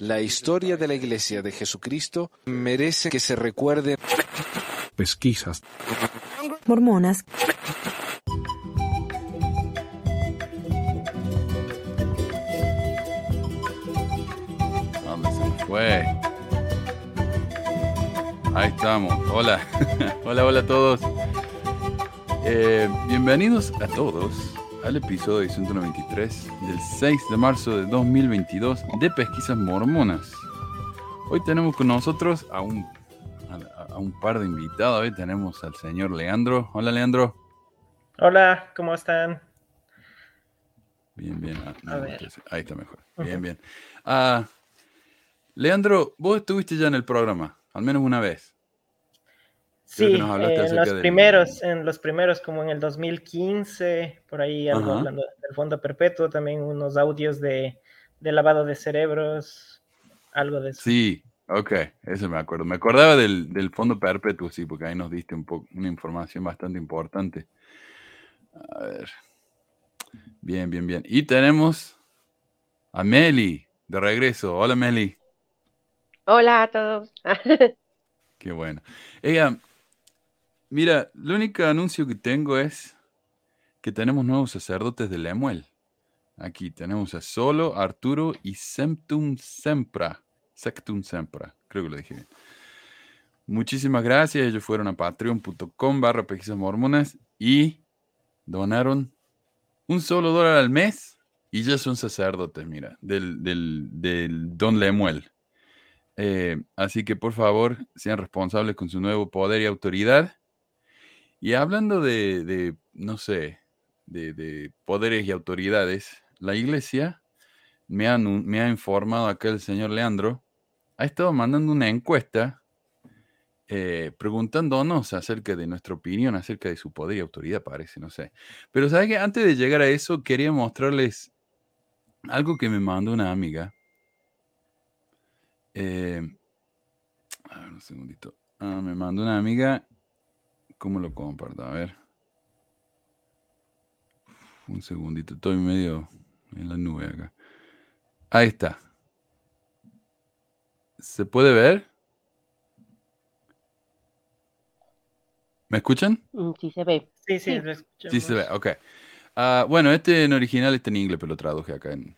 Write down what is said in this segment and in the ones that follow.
La historia de la Iglesia de Jesucristo merece que se recuerde. Pesquisas. Mormonas. ¿Dónde se fue? Ahí estamos. Hola. hola, hola a todos. Eh, bienvenidos a todos al episodio 193 del 6 de marzo de 2022 de Pesquisas Mormonas. Hoy tenemos con nosotros a un, a, a un par de invitados. Hoy tenemos al señor Leandro. Hola, Leandro. Hola, ¿cómo están? Bien, bien. Ah, no, Ahí está mejor. Bien, bien. Ah, Leandro, vos estuviste ya en el programa, al menos una vez. Sí, nos hablaste eh, en los primeros, en los primeros, como en el 2015, por ahí algo hablando del fondo perpetuo, también unos audios de, de lavado de cerebros, algo de eso. Sí, ok, eso me acuerdo. Me acordaba del, del fondo perpetuo, sí, porque ahí nos diste un poco una información bastante importante. A ver. Bien, bien, bien. Y tenemos a Meli de regreso. Hola, Meli. Hola a todos. Qué bueno. Ella, mira, el único anuncio que tengo es que tenemos nuevos sacerdotes de Lemuel. Aquí tenemos a Solo, Arturo y Septum Sempra. Sectum Sempra, creo que lo dije bien. Muchísimas gracias. Ellos fueron a patreon.com barra mormonas y donaron un solo dólar al mes y ya son sacerdotes, mira, del, del, del Don Lemuel. Eh, así que por favor sean responsables con su nuevo poder y autoridad. Y hablando de, de, no sé, de, de poderes y autoridades, la iglesia me ha, informado acá el señor Leandro, ha estado mandando una encuesta eh, preguntándonos acerca de nuestra opinión, acerca de su poder y autoridad, parece, no sé. Pero ¿sabes que Antes de llegar a eso, quería mostrarles algo que me mandó una amiga. Eh, a ver, un segundito. Ah, me mandó una amiga. ¿Cómo lo comparto? A ver. Un segundito. Estoy medio en la nube acá. Ahí está. ¿Se puede ver? ¿Me escuchan? Mm, Sí se ve. Sí, sí, Sí. lo Sí se ve, escuchamos. ok. Ah, bueno, este en original está en inglés, pero lo traduje acá en,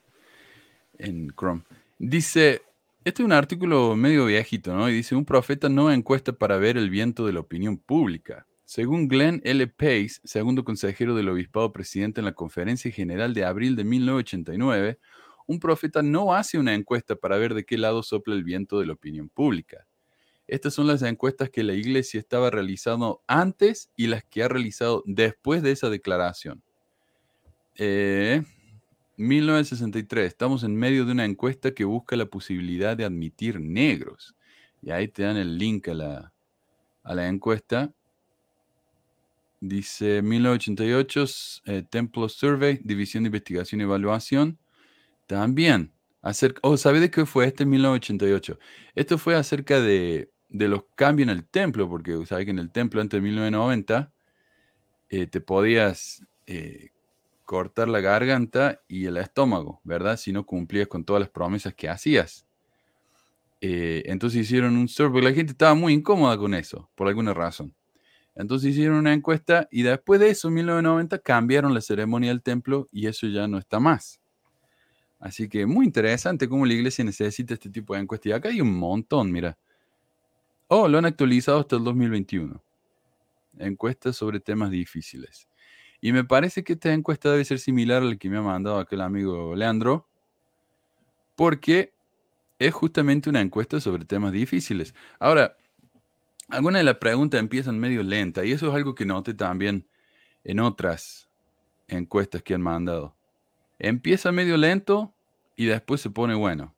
en Chrome. Dice, este es un artículo medio viejito, ¿no? Y dice, un profeta no encuesta para ver el viento de la opinión pública. Según Glenn L. Pace, segundo consejero del obispado presidente en la Conferencia General de abril de 1989, un profeta no hace una encuesta para ver de qué lado sopla el viento de la opinión pública. Estas son las encuestas que la iglesia estaba realizando antes y las que ha realizado después de esa declaración. Eh, 1963, estamos en medio de una encuesta que busca la posibilidad de admitir negros. Y ahí te dan el link a la, a la encuesta. Dice 1988, eh, Templo Survey, División de Investigación y Evaluación. También, acerca, oh, ¿sabe de qué fue este en 1988? Esto fue acerca de, de los cambios en el templo, porque sabe que en el templo antes de 1990 eh, te podías eh, cortar la garganta y el estómago, ¿verdad? Si no cumplías con todas las promesas que hacías. Entonces hicieron un survey, la gente estaba muy incómoda con eso, por alguna razón. Entonces hicieron una encuesta y después de eso, en 1990, cambiaron la ceremonia del templo y eso ya no está más. Así que muy interesante cómo la iglesia necesita este tipo de encuestas. Y acá hay un montón, mira. Oh, lo han actualizado hasta el 2021. Encuestas sobre temas difíciles. Y me parece que esta encuesta debe ser similar a la que me ha mandado aquel amigo Leandro, porque es justamente una encuesta sobre temas difíciles. Ahora, algunas de las preguntas empiezan medio lenta, y eso es algo que noté también en otras encuestas que han mandado. Empieza medio lento y después se pone bueno.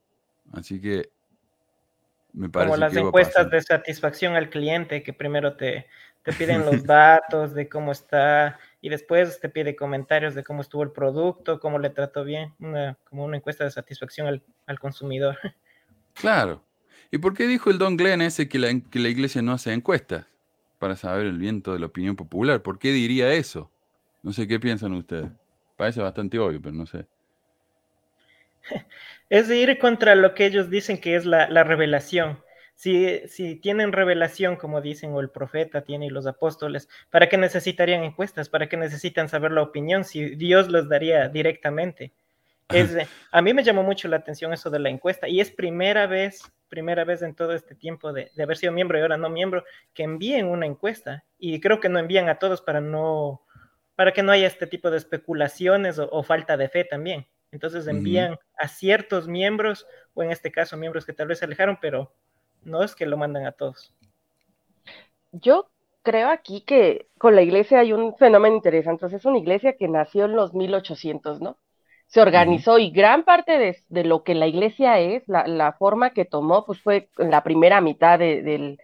Así que me parece Como las que encuestas de satisfacción al cliente, que primero te, te piden los datos de cómo está y después te pide comentarios de cómo estuvo el producto, cómo le trató bien, una, como una encuesta de satisfacción al, al consumidor. Claro. ¿Y por qué dijo el Don Glenn ese que la, iglesia no hace encuestas para saber el viento de la opinión popular? ¿Por qué diría eso? No sé qué piensan ustedes. Parece bastante obvio, pero no sé. Es ir contra lo que ellos dicen que es la, la revelación. Si, si, tienen revelación, como dicen, o el profeta tiene y los apóstoles, ¿para qué necesitarían encuestas? ¿Para qué necesitan saber la opinión si Dios los daría directamente? Es, a mí me llamó mucho la atención eso de la encuesta y es primera vez, primera vez en todo este tiempo de, de haber sido miembro y ahora no miembro, que envíen una encuesta y creo que no envían a todos para no, para que no haya este tipo de especulaciones o, o falta de fe también. Entonces envían uh -huh. a ciertos miembros, o en este caso miembros que tal vez se alejaron, pero no es que lo mandan a todos. Yo creo aquí que con la iglesia hay un fenómeno interesante. Entonces, es una iglesia que nació en los 1800, ¿no? Se organizó y gran parte de, lo que la iglesia es, la, forma que tomó, pues fue en la primera mitad de, del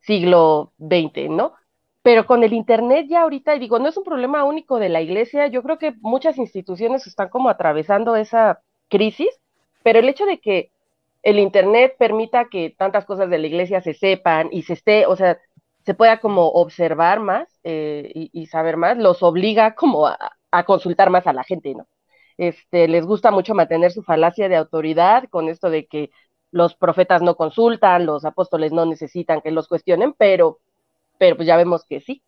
siglo XX, ¿no? Pero con el Internet ya ahorita, y digo, no es un problema único de la iglesia, yo creo que muchas instituciones están como atravesando esa crisis, pero el hecho de que el Internet permita que tantas cosas de la iglesia se sepan y se esté, o sea, se pueda como observar más eh, y, y, saber más, los obliga como a, a, consultar más a la gente, ¿no? Este, les gusta mucho mantener su falacia de autoridad con esto de que los profetas no consultan, los apóstoles no necesitan que los cuestionen, pero, pero pues ya vemos que sí.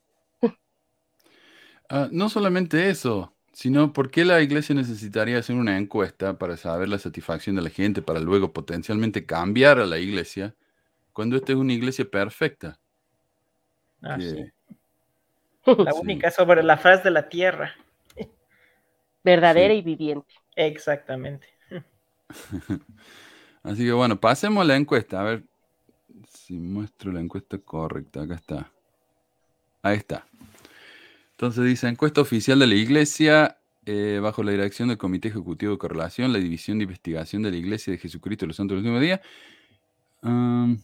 Uh, no solamente eso, sino por qué la iglesia necesitaría hacer una encuesta para saber la satisfacción de la gente, para luego potencialmente cambiar a la iglesia, cuando esta es una iglesia perfecta. Ah, que... sí. La sí. única sobre la faz de la tierra. Verdadera sí. y viviente. Exactamente. Así que bueno, pasemos a la encuesta. A ver si muestro la encuesta correcta. Acá está. Ahí está. Entonces dice, encuesta oficial de la Iglesia, eh, bajo la dirección del Comité Ejecutivo de Correlación, la División de Investigación de la Iglesia de Jesucristo de los Santos del Último Día, um,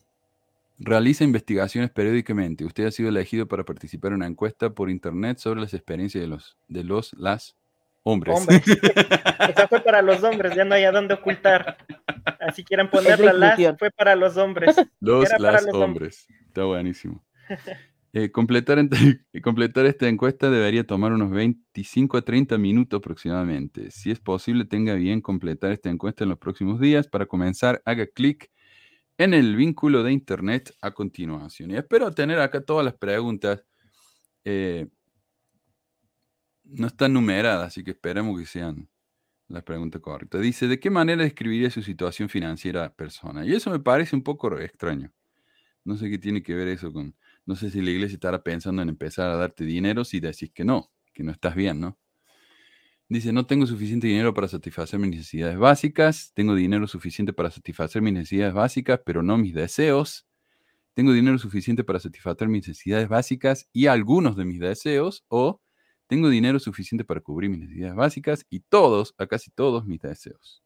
realiza investigaciones periódicamente. Usted ha sido elegido para participar en una encuesta por Internet sobre las experiencias de los, de los las hombres. hombres. Esa fue para los hombres, ya no hay a dónde ocultar. Así quieran ponerla las, fue para los hombres. Los, las los hombres. hombres. Está buenísimo. Eh, completar, completar, esta encuesta debería tomar unos 25 a 30 minutos aproximadamente. Si es posible, tenga bien completar esta encuesta en los próximos días. Para comenzar, haga clic en el vínculo de internet a continuación. Y espero tener acá todas las preguntas. Eh, no están numeradas, así que esperemos que sean las preguntas correctas. Dice, ¿de qué manera describiría su situación financiera persona? Y eso me parece un poco extraño. No sé qué tiene que ver eso con no sé si la iglesia estará pensando en empezar a darte dinero si decís que no, que no estás bien, ¿no? Dice, no tengo suficiente dinero para satisfacer mis necesidades básicas, tengo dinero suficiente para satisfacer mis necesidades básicas, pero no mis deseos. Tengo dinero suficiente para satisfacer mis necesidades básicas y algunos de mis deseos, o tengo dinero suficiente para cubrir mis necesidades básicas y todos, a casi todos mis deseos.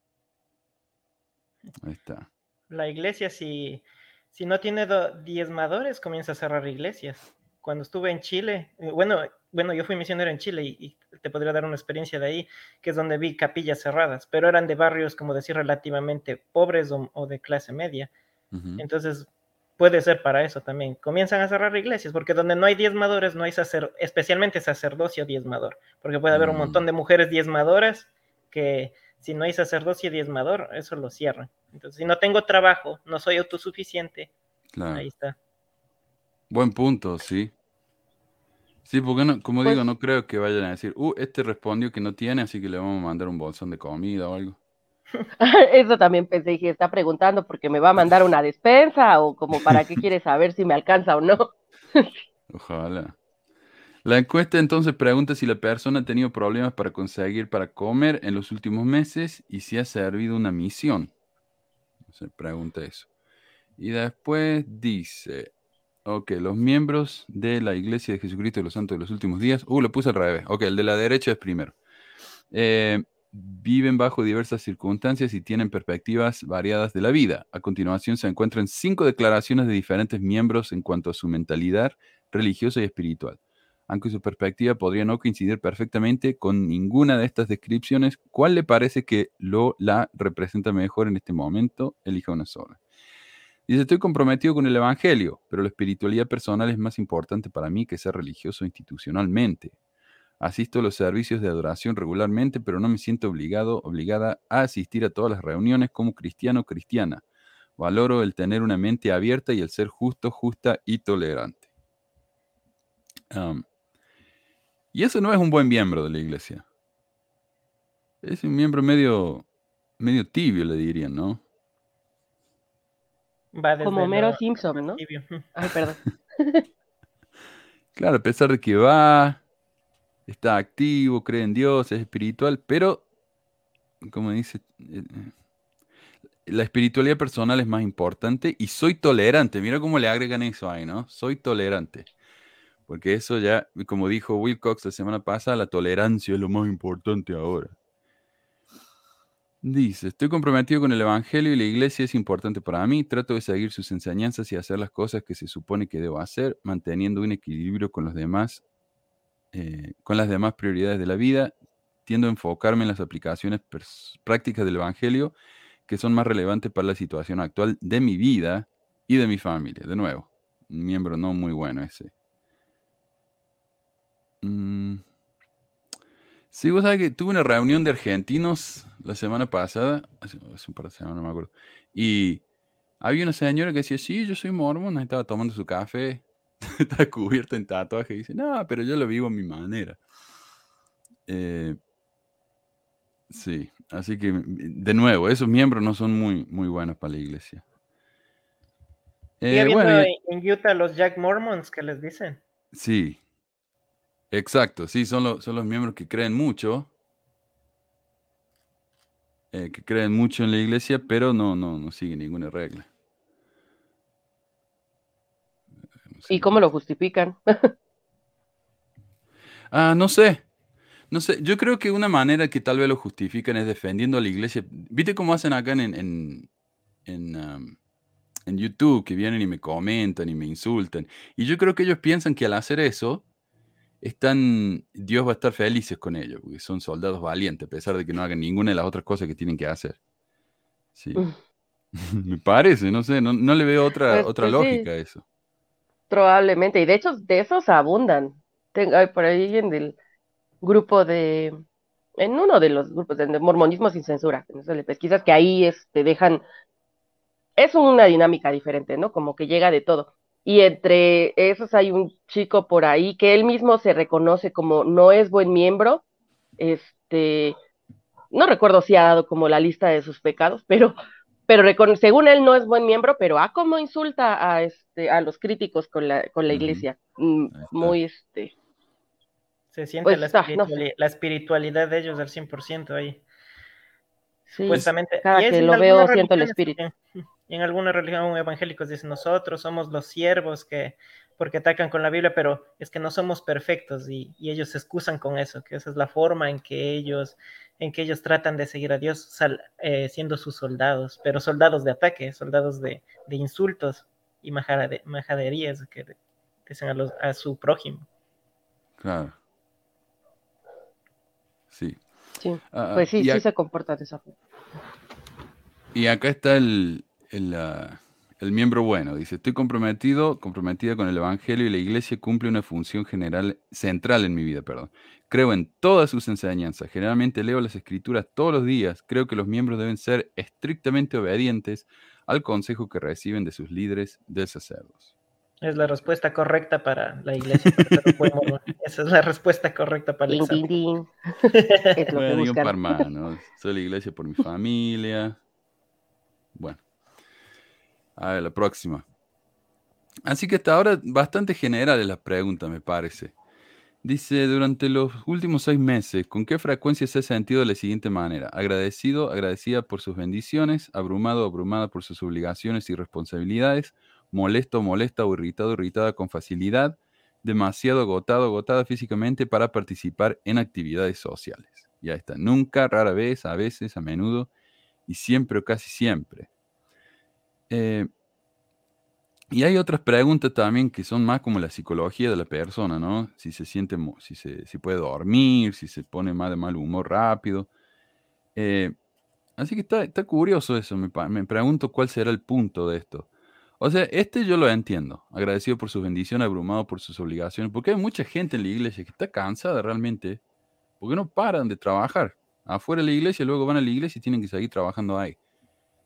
Ahí está. La iglesia. Si si no tiene diezmadores, comienza a cerrar iglesias. Cuando estuve en Chile, eh, bueno, bueno, yo fui misionero en Chile y, y, te podría dar una experiencia de ahí, que es donde vi capillas cerradas, pero eran de barrios, como decir, relativamente pobres o, o de clase media. Uh -huh. Entonces, puede ser para eso también. Comienzan a cerrar iglesias, porque donde no hay diezmadores, no hay sacer, especialmente sacerdocio diezmador, porque puede haber un Mm. montón de mujeres diezmadoras que si no hay sacerdocio diezmador, eso lo cierran. Entonces, si no tengo trabajo, no soy autosuficiente, Claro. ahí está. Buen punto, sí. Sí, porque no, como Pues- digo, no creo que vayan a decir, uh, este respondió que no tiene, así que le vamos a mandar un bolsón de comida o algo. Eso también pensé, dije, está preguntando porque me va a mandar una despensa o como para qué quiere saber si me alcanza o no. Ojalá. La encuesta entonces pregunta si la persona ha tenido problemas para conseguir para comer en los últimos meses y si ha servido una misión. Se pregunta eso. Y después dice, ok, los miembros de la Iglesia de Jesucristo de los Santos de los Últimos Días, uh, lo puse al revés, ok, el de la derecha es primero. Eh, viven bajo diversas circunstancias y tienen perspectivas variadas de la vida. A continuación se encuentran cinco declaraciones de diferentes miembros en cuanto a su mentalidad religiosa y espiritual. Aunque su perspectiva podría no coincidir perfectamente con ninguna de estas descripciones, ¿cuál le parece que lo la representa mejor en este momento? Elija una sola. Dice, estoy comprometido con el Evangelio, pero la espiritualidad personal es más importante para mí que ser religioso institucionalmente. Asisto a los servicios de adoración regularmente, pero no me siento obligado, obligada a asistir a todas las reuniones como cristiano o cristiana. Valoro el tener una mente abierta y el ser justo, justa y tolerante. Y eso no es un buen miembro de la iglesia. Es un miembro medio, medio tibio, le dirían, ¿no? Va desde Como Mero Simpson, ¿no? tibio. Ay, perdón. Claro, a pesar de que va, está activo, cree en Dios, es espiritual, pero, como dice, eh, eh, la espiritualidad personal es más importante y soy tolerante. Mira cómo le agregan eso ahí, ¿no? Soy tolerante. Porque eso ya, como dijo Wilcox la semana pasada, la tolerancia es lo más importante ahora. Dice, estoy comprometido con el Evangelio y la iglesia es importante para mí. Trato de seguir sus enseñanzas y hacer las cosas que se supone que debo hacer, manteniendo un equilibrio con los demás, eh, con las demás prioridades de la vida. Tiendo a enfocarme en las aplicaciones prácticas del Evangelio que son más relevantes para la situación actual de mi vida y de mi familia. De nuevo, un miembro no muy bueno ese. Mm. Sí, vos sabés que tuve una reunión de argentinos la semana pasada, hace, un par de semanas, no me acuerdo, y había una señora que decía, sí, yo soy mormón, estaba tomando su café, estaba cubierta en tatuaje, y dice, no, pero yo lo vivo a mi manera. Eh, sí, así que, de nuevo, esos miembros no son muy, muy buenos para la iglesia. Y Eh, bueno, en Utah los Jack Mormons que les dicen. Sí, exacto, sí, son, los son los miembros que creen mucho, eh, que creen mucho en la iglesia, pero no, no, no siguen ninguna regla. ¿Y cómo lo justifican? Ah, no sé, no sé, yo creo que una manera que tal vez lo justifican es defendiendo a la iglesia. ¿Viste cómo hacen acá en, en, en, am, en YouTube, que vienen y me comentan y me insultan? Y yo creo que ellos piensan que al hacer eso, están, Dios va a estar felices con ellos, porque son soldados valientes, a pesar de que no hagan ninguna de las otras cosas que tienen que hacer. Sí. Mm. Me parece, no sé, no, no le veo otra, Pues- otra pues lógica a eso. Probablemente. Y de hecho, de esos abundan. Tengo por ahí en el grupo de, en uno de los grupos de, de mormonismo sin censura, en eso le pesquisas que ahí este, dejan, es una dinámica diferente, ¿no? Como que llega de todo. Y entre esos hay un chico por ahí que él mismo se reconoce como no es buen miembro, este, no recuerdo si ha dado como la lista de sus pecados, pero, pero según él no es buen miembro, pero ah, como insulta a este, a los críticos con la, con la iglesia. Mm. Muy este, Se siente Pues la, está, no espirituali- la espiritualidad de ellos al 100% ahí. sí, Supuestamente. cada y es que en lo veo siento el espíritu. Y en alguna religión evangélicos dicen nosotros somos los siervos que porque atacan con la Biblia, pero es que no somos perfectos y, y ellos se excusan con eso, que esa es la forma en que ellos en que ellos tratan de seguir a Dios sal- eh, siendo sus soldados, pero soldados de ataque, soldados de, de insultos y majade- majaderías que dicen a, los, a su prójimo. Claro. Sí. Sí, Ah, pues sí, sí se comporta de esa forma. Y acá está el, el, ah, el miembro bueno. Dice, estoy comprometido, comprometida con el Evangelio y la iglesia cumple una función general, central en mi vida, perdón. Creo en todas sus enseñanzas. Generalmente leo las escrituras todos los días. Creo que los miembros deben ser estrictamente obedientes al consejo que reciben de sus líderes de sacerdos. Es la respuesta correcta para la iglesia. para. Esa es la respuesta correcta para el. Soy la iglesia por mi familia. Bueno. A ver, la próxima. Así que hasta ahora bastante generales las preguntas, me parece. Dice, durante los últimos seis meses, ¿con qué frecuencia se ha sentido de la siguiente manera? Agradecido, agradecida por sus bendiciones, abrumado, abrumada por sus obligaciones y responsabilidades, molesto, molesta o irritado, irritada con facilidad, demasiado agotado, agotada físicamente para participar en actividades sociales. Ya está, nunca, rara vez, a veces, a menudo y siempre o casi siempre. Eh, y hay otras preguntas también que son más como la psicología de la persona, ¿no? Si se siente, si, se, si puede dormir, si se pone más de mal humor rápido. Eh, así que está, está curioso eso. Me, me pregunto cuál será el punto de esto. O sea, este yo lo entiendo. Agradecido por su bendición, abrumado por sus obligaciones. Porque hay mucha gente en la iglesia que está cansada realmente. Porque no paran de trabajar. Afuera de la iglesia, luego van a la iglesia y tienen que seguir trabajando ahí.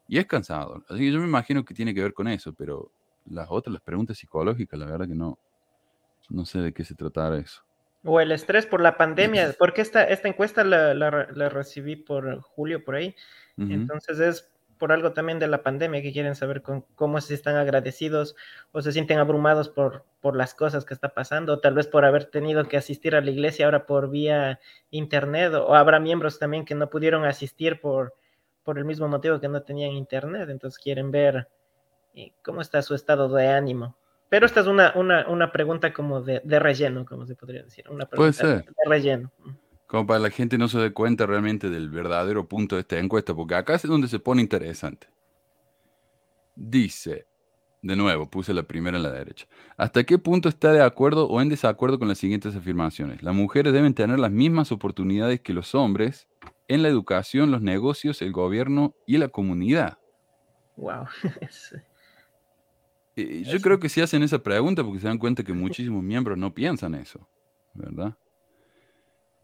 Y es cansador. Así que yo me imagino que tiene que ver con eso. Pero las otras, las preguntas psicológicas, la verdad que no. No sé de qué se tratará eso. O el estrés por la pandemia, porque esta, esta encuesta la, la- la recibí por julio, por ahí. Ujú. Entonces es por algo también de la pandemia que quieren saber con, cómo se están agradecidos o se sienten abrumados por, por las cosas que está pasando, o tal vez por haber tenido que asistir a la iglesia ahora por vía internet, o, habrá miembros también que no pudieron asistir por, por el mismo motivo que no tenían internet, entonces quieren ver eh, cómo está su estado de ánimo. Pero esta es una, una, una pregunta como de, de relleno, como se podría decir, una Puede pregunta ser. de relleno. Como para la gente no se dé cuenta realmente del verdadero punto de esta encuesta, porque acá es donde se pone interesante. Dice, de nuevo, puse la primera en la derecha. ¿Hasta qué punto está de acuerdo o en desacuerdo con las siguientes afirmaciones? Las mujeres deben tener las mismas oportunidades que los hombres en la educación, los negocios, el gobierno y la comunidad. Wow. Eh, yo creo que si hacen esa pregunta porque se dan cuenta que muchísimos miembros no piensan eso, ¿verdad?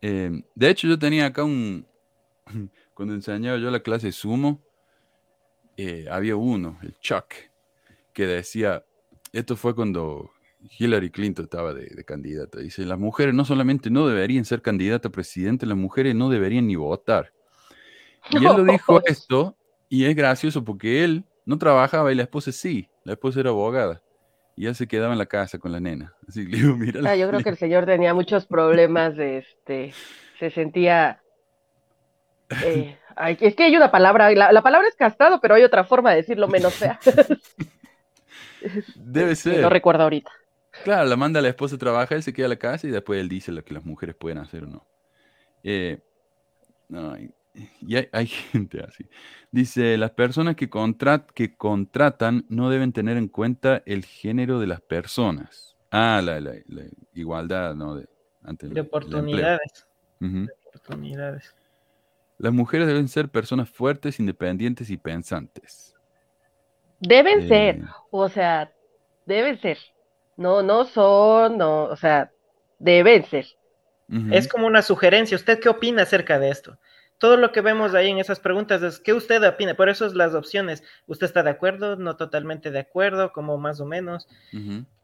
Eh, de hecho, yo tenía acá un... Cuando enseñaba yo la clase sumo, eh, había uno, el Chuck, que decía, esto fue cuando Hillary Clinton estaba de, de candidata, dice, las mujeres no solamente no deberían ser candidata a presidente, las mujeres no deberían ni votar. Y él lo dijo esto, y es gracioso porque él no trabajaba y la esposa sí, la esposa era abogada. Y él se quedaba en la casa con la nena. Así que le digo, mira. Ah, yo creo que el señor tenía muchos problemas de este, se sentía, eh, ay, es que hay una palabra, la, la palabra es castrado, pero hay otra forma de decirlo menos fea. Debe que ser. No recuerdo ahorita. Claro, la manda la esposa a trabajar, él se queda a la casa y después él dice lo que las mujeres pueden hacer o no. Eh, no, y hay, hay gente así. Dice, las personas que, contrat- que contratan no deben tener en cuenta el género de las personas. Ah, la, la- la igualdad, ¿no? De, ante de oportunidades. Las mujeres deben ser personas fuertes, independientes y pensantes. Deben Eh, ser, o sea, deben ser. No, no son, no, o sea, deben ser. Es como una sugerencia. ¿Usted qué opina acerca de esto? Todo lo que vemos ahí en esas preguntas es ¿qué usted opina? Por eso es las opciones. ¿Usted está de acuerdo? ¿No totalmente de acuerdo? Como más o menos.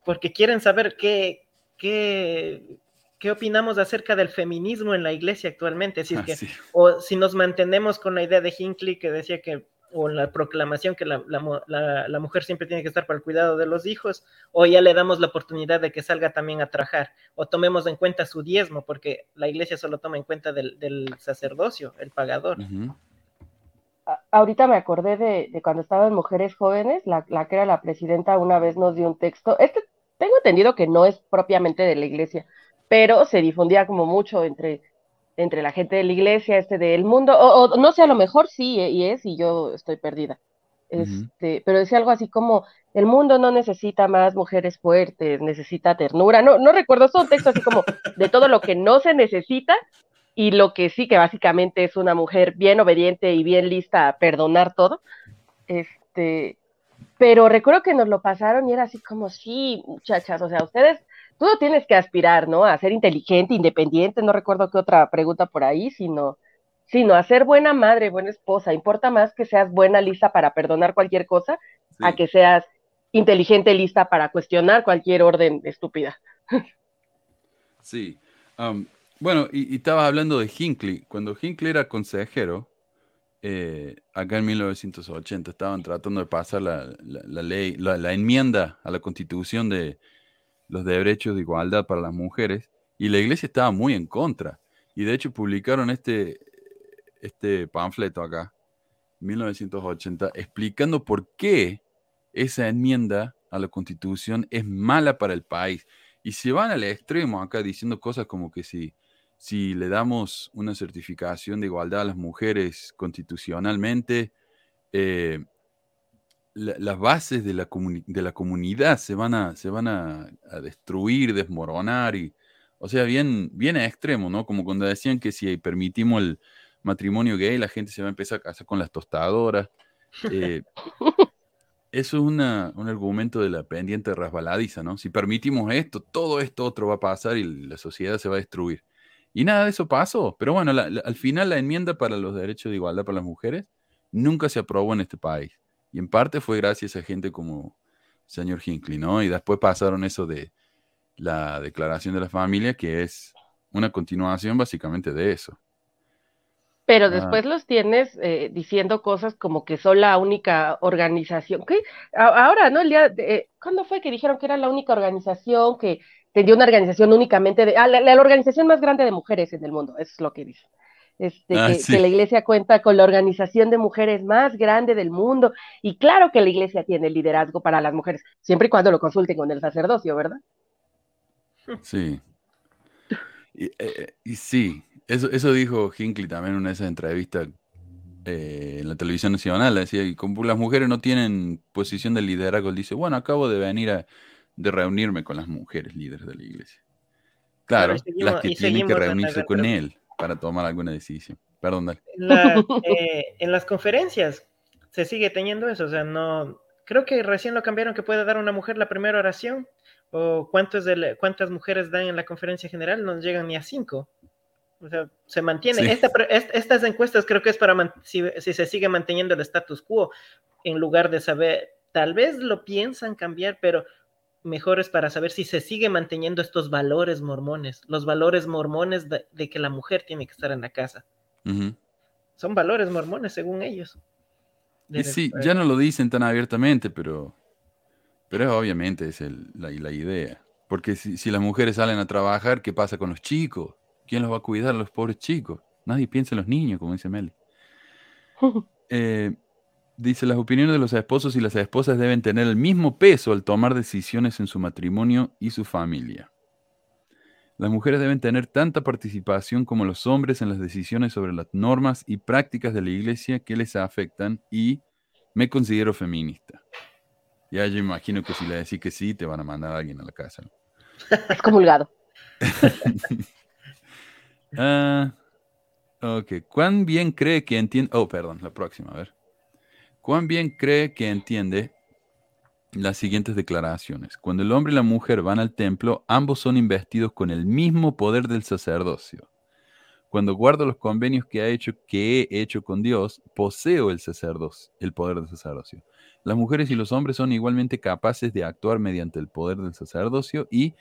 Porque quieren saber qué, qué, qué opinamos acerca del feminismo en la iglesia actualmente. Si es Ah, que, sí. o si nos mantenemos con la idea de Hinckley que decía que, o la proclamación que la, la mu- la- la mujer siempre tiene que estar para el cuidado de los hijos, o ya le damos la oportunidad de que salga también a trabajar, o tomemos en cuenta su diezmo, porque la iglesia solo toma en cuenta del, del sacerdocio, el pagador. A- Ahorita me acordé de, de cuando estaba en Mujeres Jóvenes, la, la que era la presidenta una vez nos dio un texto. Este tengo entendido que no es propiamente de la iglesia, pero se difundía como mucho entre, entre la gente de la iglesia, este del mundo, o, o no sé, a lo mejor sí, eh, y es, y yo estoy perdida. Este, pero decía algo así como, el mundo no necesita más mujeres fuertes, necesita ternura. No, no recuerdo, es un texto así como de todo lo que no se necesita y lo que sí, que básicamente es una mujer bien obediente y bien lista a perdonar todo. Este, pero recuerdo que nos lo pasaron y era así como, sí, muchachas, o sea, ustedes, tú no tienes que aspirar, ¿no? A ser inteligente, independiente, no recuerdo qué otra pregunta por ahí, sino, sino a ser buena madre, buena esposa. Importa más que seas buena, lista para perdonar cualquier cosa, a que seas inteligente, lista para cuestionar cualquier orden estúpida. Sí. Am, bueno, y, y estaba hablando de Hinckley. Cuando Hinckley era consejero, eh, acá en 1980, estaban tratando de pasar la, la- la ley, la, la enmienda a la constitución de los derechos de igualdad para las mujeres, y la iglesia estaba muy en contra. Y de hecho publicaron este, este panfleto acá, 1980, explicando por qué esa enmienda a la constitución es mala para el país. Y se van al extremo acá diciendo cosas como que si, si le damos una certificación de igualdad a las mujeres constitucionalmente, eh, la- las bases de la, de la comunidad se van a, se van a, destruir, desmoronar. Y, o sea, bien, bien a extremo, ¿no? Como cuando decían que si permitimos el matrimonio gay, la gente se va a empezar a casar con las tostadoras. Eh, eso es una- un argumento de la pendiente resbaladiza, ¿no? Si permitimos esto, todo esto otro va a pasar y la sociedad se va a destruir. Y nada de eso pasó. Pero bueno, al final la enmienda para los derechos de igualdad para las mujeres nunca se aprobó en este país. Y en parte fue gracias a gente como el señor Hinckley, ¿no? Y después pasaron eso de la Declaración de la Familia, que es una continuación básicamente de eso. Pero Ah. después los tienes eh, diciendo cosas como que son la única organización. ¿Qué? A- Ahora, ¿no? El día de, eh, ¿cuándo fue que dijeron que era la única organización que tenía una organización únicamente de, ah, la, la organización más grande de mujeres en el mundo? Eso es lo que dicen. Este, Ah, que, sí. que la iglesia cuenta con la organización de mujeres más grande del mundo. Y claro que la iglesia tiene liderazgo para las mujeres, siempre y cuando lo consulten con el sacerdocio, ¿verdad? Sí. Y, eh, eh, y sí, eso, eso dijo Hinckley también en una de esas entrevistas eh, en la televisión nacional. Decía, y como las mujeres no tienen posición de liderazgo, él dice, bueno, acabo de venir a, de reunirme con las mujeres líderes de la iglesia. Claro, Claro, y seguimos- las que tienen que reunirse con él para tomar alguna decisión. Perdón, dale. En, la- eh, en las conferencias se sigue teniendo eso, o sea, no, creo que recién lo cambiaron que puede dar una mujer la primera oración, o cuántos de la- cuántas mujeres dan en la conferencia general, no llegan ni a cinco. O sea, se mantiene. Sí. Esta est- estas encuestas creo que es para si, si se sigue manteniendo el status quo, en lugar de saber, tal vez lo piensan cambiar, pero mejor es para saber si se sigue manteniendo estos valores mormones, los valores mormones de- de que la mujer tiene que estar en la casa son valores mormones según ellos. Y sí, ya no lo dicen tan abiertamente, pero, pero obviamente es el- la, la idea. Porque si, si las mujeres salen a trabajar, ¿qué pasa con los chicos? ¿Quién los va a cuidar a los pobres chicos? Nadie piensa en los niños, como dice Meli. Eh, dice, las opiniones de los esposos y las esposas deben tener el mismo peso al tomar decisiones en su matrimonio y su familia. Las mujeres deben tener tanta participación como los hombres en las decisiones sobre las normas y prácticas de la iglesia que les afectan y me considero feminista. Ya yo imagino que si le decís que sí, te van a mandar a alguien a la casa. Excomulgado. Ah, ok. ¿Cuán bien cree que entiende? Oh, perdón, la próxima, a ver. ¿Cuán bien cree que entiende las siguientes declaraciones? Cuando el hombre y la mujer van al templo, ambos son investidos con el mismo poder del sacerdocio. Cuando guardo los convenios que, ha hecho, que he hecho con Dios, poseo el sacerdocio, el poder del sacerdocio. Las mujeres y los hombres son igualmente capaces de actuar mediante el poder del sacerdocio y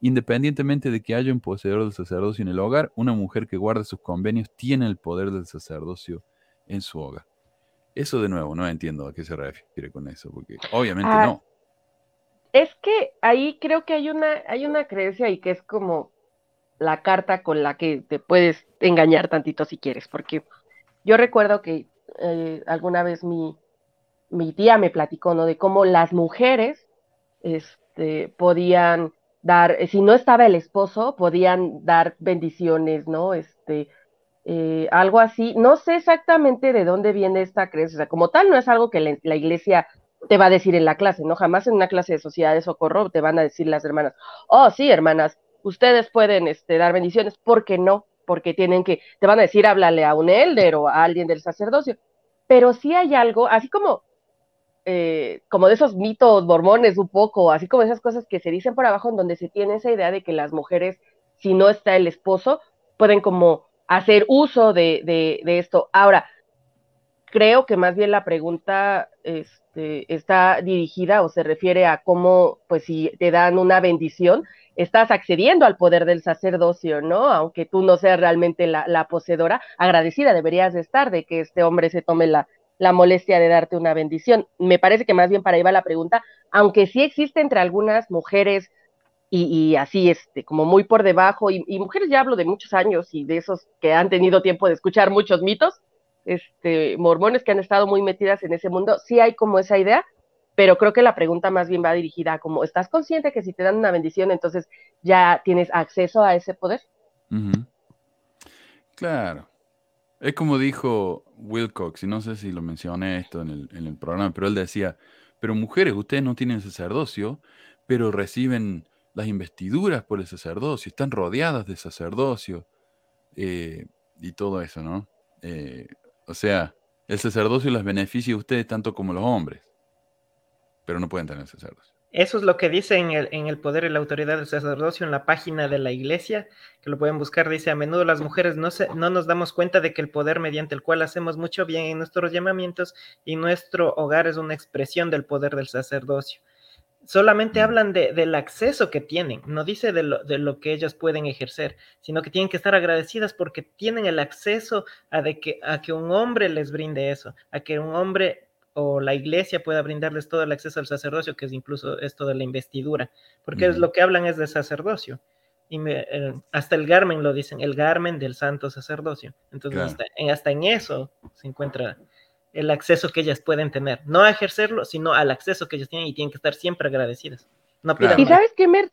Independientemente de que haya un poseedor del sacerdocio en el hogar, una mujer que guarda sus convenios tiene el poder del sacerdocio en su hogar. Eso de nuevo, no entiendo a qué se refiere con eso, porque obviamente Ah, no. Es que ahí creo que hay una, hay una creencia y que es como la carta con la que te puedes engañar tantito si quieres, porque yo recuerdo que eh, alguna vez mi, mi tía me platicó, ¿no? De cómo las mujeres este, podían dar, si no estaba el esposo, podían dar bendiciones, ¿no? Este, eh, algo así. No sé exactamente de dónde viene esta creencia, o sea, como tal no es algo que la, iglesia te va a decir en la clase, ¿no? Jamás en una clase de sociedad de socorro te van a decir las hermanas, oh, sí, hermanas, ustedes pueden este, dar bendiciones, ¿por qué no? Porque tienen que, te van a decir, háblale a un elder o a alguien del sacerdocio. Pero sí hay algo, así como, eh, como de esos mitos mormones un poco, así como esas cosas que se dicen por abajo, en donde se tiene esa idea de que las mujeres, si no está el esposo, pueden como hacer uso de, de, esto. Ahora, creo que más bien la pregunta este, está dirigida o se refiere a cómo, pues si te dan una bendición, estás accediendo al poder del sacerdocio, ¿no? Aunque tú no seas realmente la, la poseedora, agradecida deberías de estar de que este hombre se tome la, la molestia de darte una bendición. Me parece que más bien para ahí va la pregunta, aunque sí existe entre algunas mujeres y, y así, este, como muy por debajo, y, y mujeres ya hablo de muchos años y de esos que han tenido tiempo de escuchar muchos mitos, este, mormones que han estado muy metidas en ese mundo, sí hay como esa idea, pero creo que la pregunta más bien va dirigida a como, ¿estás consciente que si te dan una bendición, entonces ya tienes acceso a ese poder? Claro. Es como dijo Wilcox, y no sé si lo mencioné esto en el programa, pero él decía, pero mujeres, ustedes no tienen sacerdocio, pero reciben las investiduras por el sacerdocio, están rodeadas de sacerdocio eh, y todo eso, ¿no? Eh, o sea, el sacerdocio las beneficia a ustedes tanto como los hombres. pero no pueden tener sacerdocio. Eso es lo que dice en el, poder y la autoridad del sacerdocio en la página de la iglesia, que lo pueden buscar. Dice, a menudo las mujeres no, no nos damos cuenta de que el poder mediante el cual hacemos mucho bien en nuestros llamamientos y nuestro hogar es una expresión del poder del sacerdocio. Solamente hablan de, del acceso que tienen, no dice de lo, de lo, que ellas pueden ejercer, sino que tienen que estar agradecidas porque tienen el acceso a, de que, a que un hombre les brinde eso, a que un hombre o la iglesia pueda brindarles todo el acceso al sacerdocio, que es incluso esto de la investidura, porque es lo que hablan es de sacerdocio. Y me, eh, hasta el Garmen lo dicen, el Garmen del santo sacerdocio. Entonces, claro. hasta, en, hasta en eso se encuentra el acceso que ellas pueden tener, no a ejercerlo, sino al acceso que ellas tienen y tienen que estar siempre agradecidas. No claro. ¿Y sabes qué me,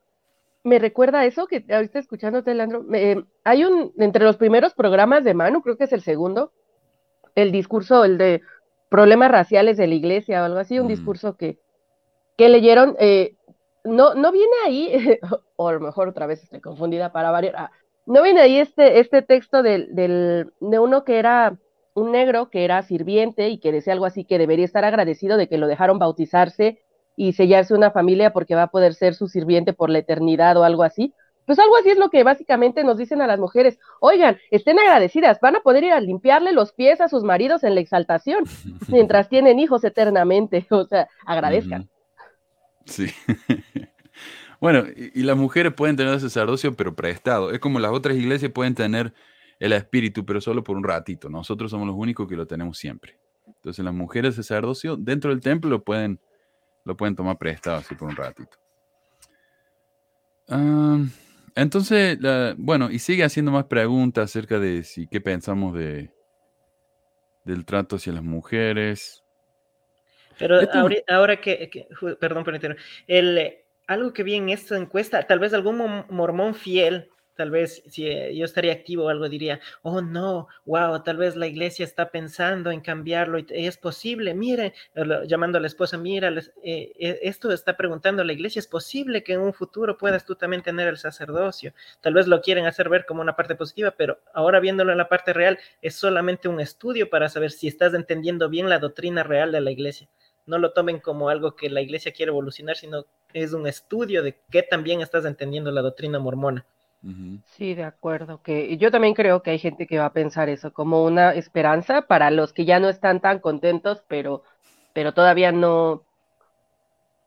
me recuerda eso que ahorita escuchándote, Leandro? Hay un, entre los primeros programas de Manu, creo que es el segundo, el discurso, el de problemas raciales de la iglesia o algo así, un mm. discurso que, que leyeron, eh, no, no viene ahí, o a lo mejor otra vez estoy confundida para variar, ah, no viene ahí este, este texto del, del, de uno que era un negro que era sirviente y que decía algo así que debería estar agradecido de que lo dejaron bautizarse y sellarse una familia porque va a poder ser su sirviente por la eternidad o algo así. Pues algo así es lo que básicamente nos dicen a las mujeres. Oigan, estén agradecidas, van a poder ir a limpiarle los pies a sus maridos en la exaltación mientras tienen hijos eternamente. O sea, agradezcan. Sí. bueno, y, y, las mujeres pueden tener sacerdocio, pero prestado. Es como las otras iglesias pueden tener el espíritu, pero solo por un ratito. Nosotros somos los únicos que lo tenemos siempre. Entonces las mujeres de sacerdocio dentro del templo lo pueden, lo pueden tomar prestado así por un ratito. Entonces, la, bueno, y sigue haciendo más preguntas acerca de si qué pensamos de del trato hacia las mujeres. Pero ahora, ahora que, que, perdón por el, algo que vi en esta encuesta, tal vez algún mormón fiel tal vez si eh, yo estaría activo o algo diría, oh no, wow, tal vez la iglesia está pensando en cambiarlo y es posible, mire, llamando a la esposa, mira, eh, eh, esto está preguntando la iglesia, es posible que en un futuro puedas tú también tener el sacerdocio. Tal vez lo quieren hacer ver como una parte positiva, pero ahora viéndolo en la parte real, es solamente un estudio para saber si estás entendiendo bien la doctrina real de la iglesia. No lo tomen como algo que la iglesia quiere evolucionar, sino es un estudio de qué también estás entendiendo la doctrina mormona. Sí, de acuerdo. Que yo también creo que hay gente que va a pensar eso como una esperanza para los que ya no están tan contentos, pero, pero todavía no,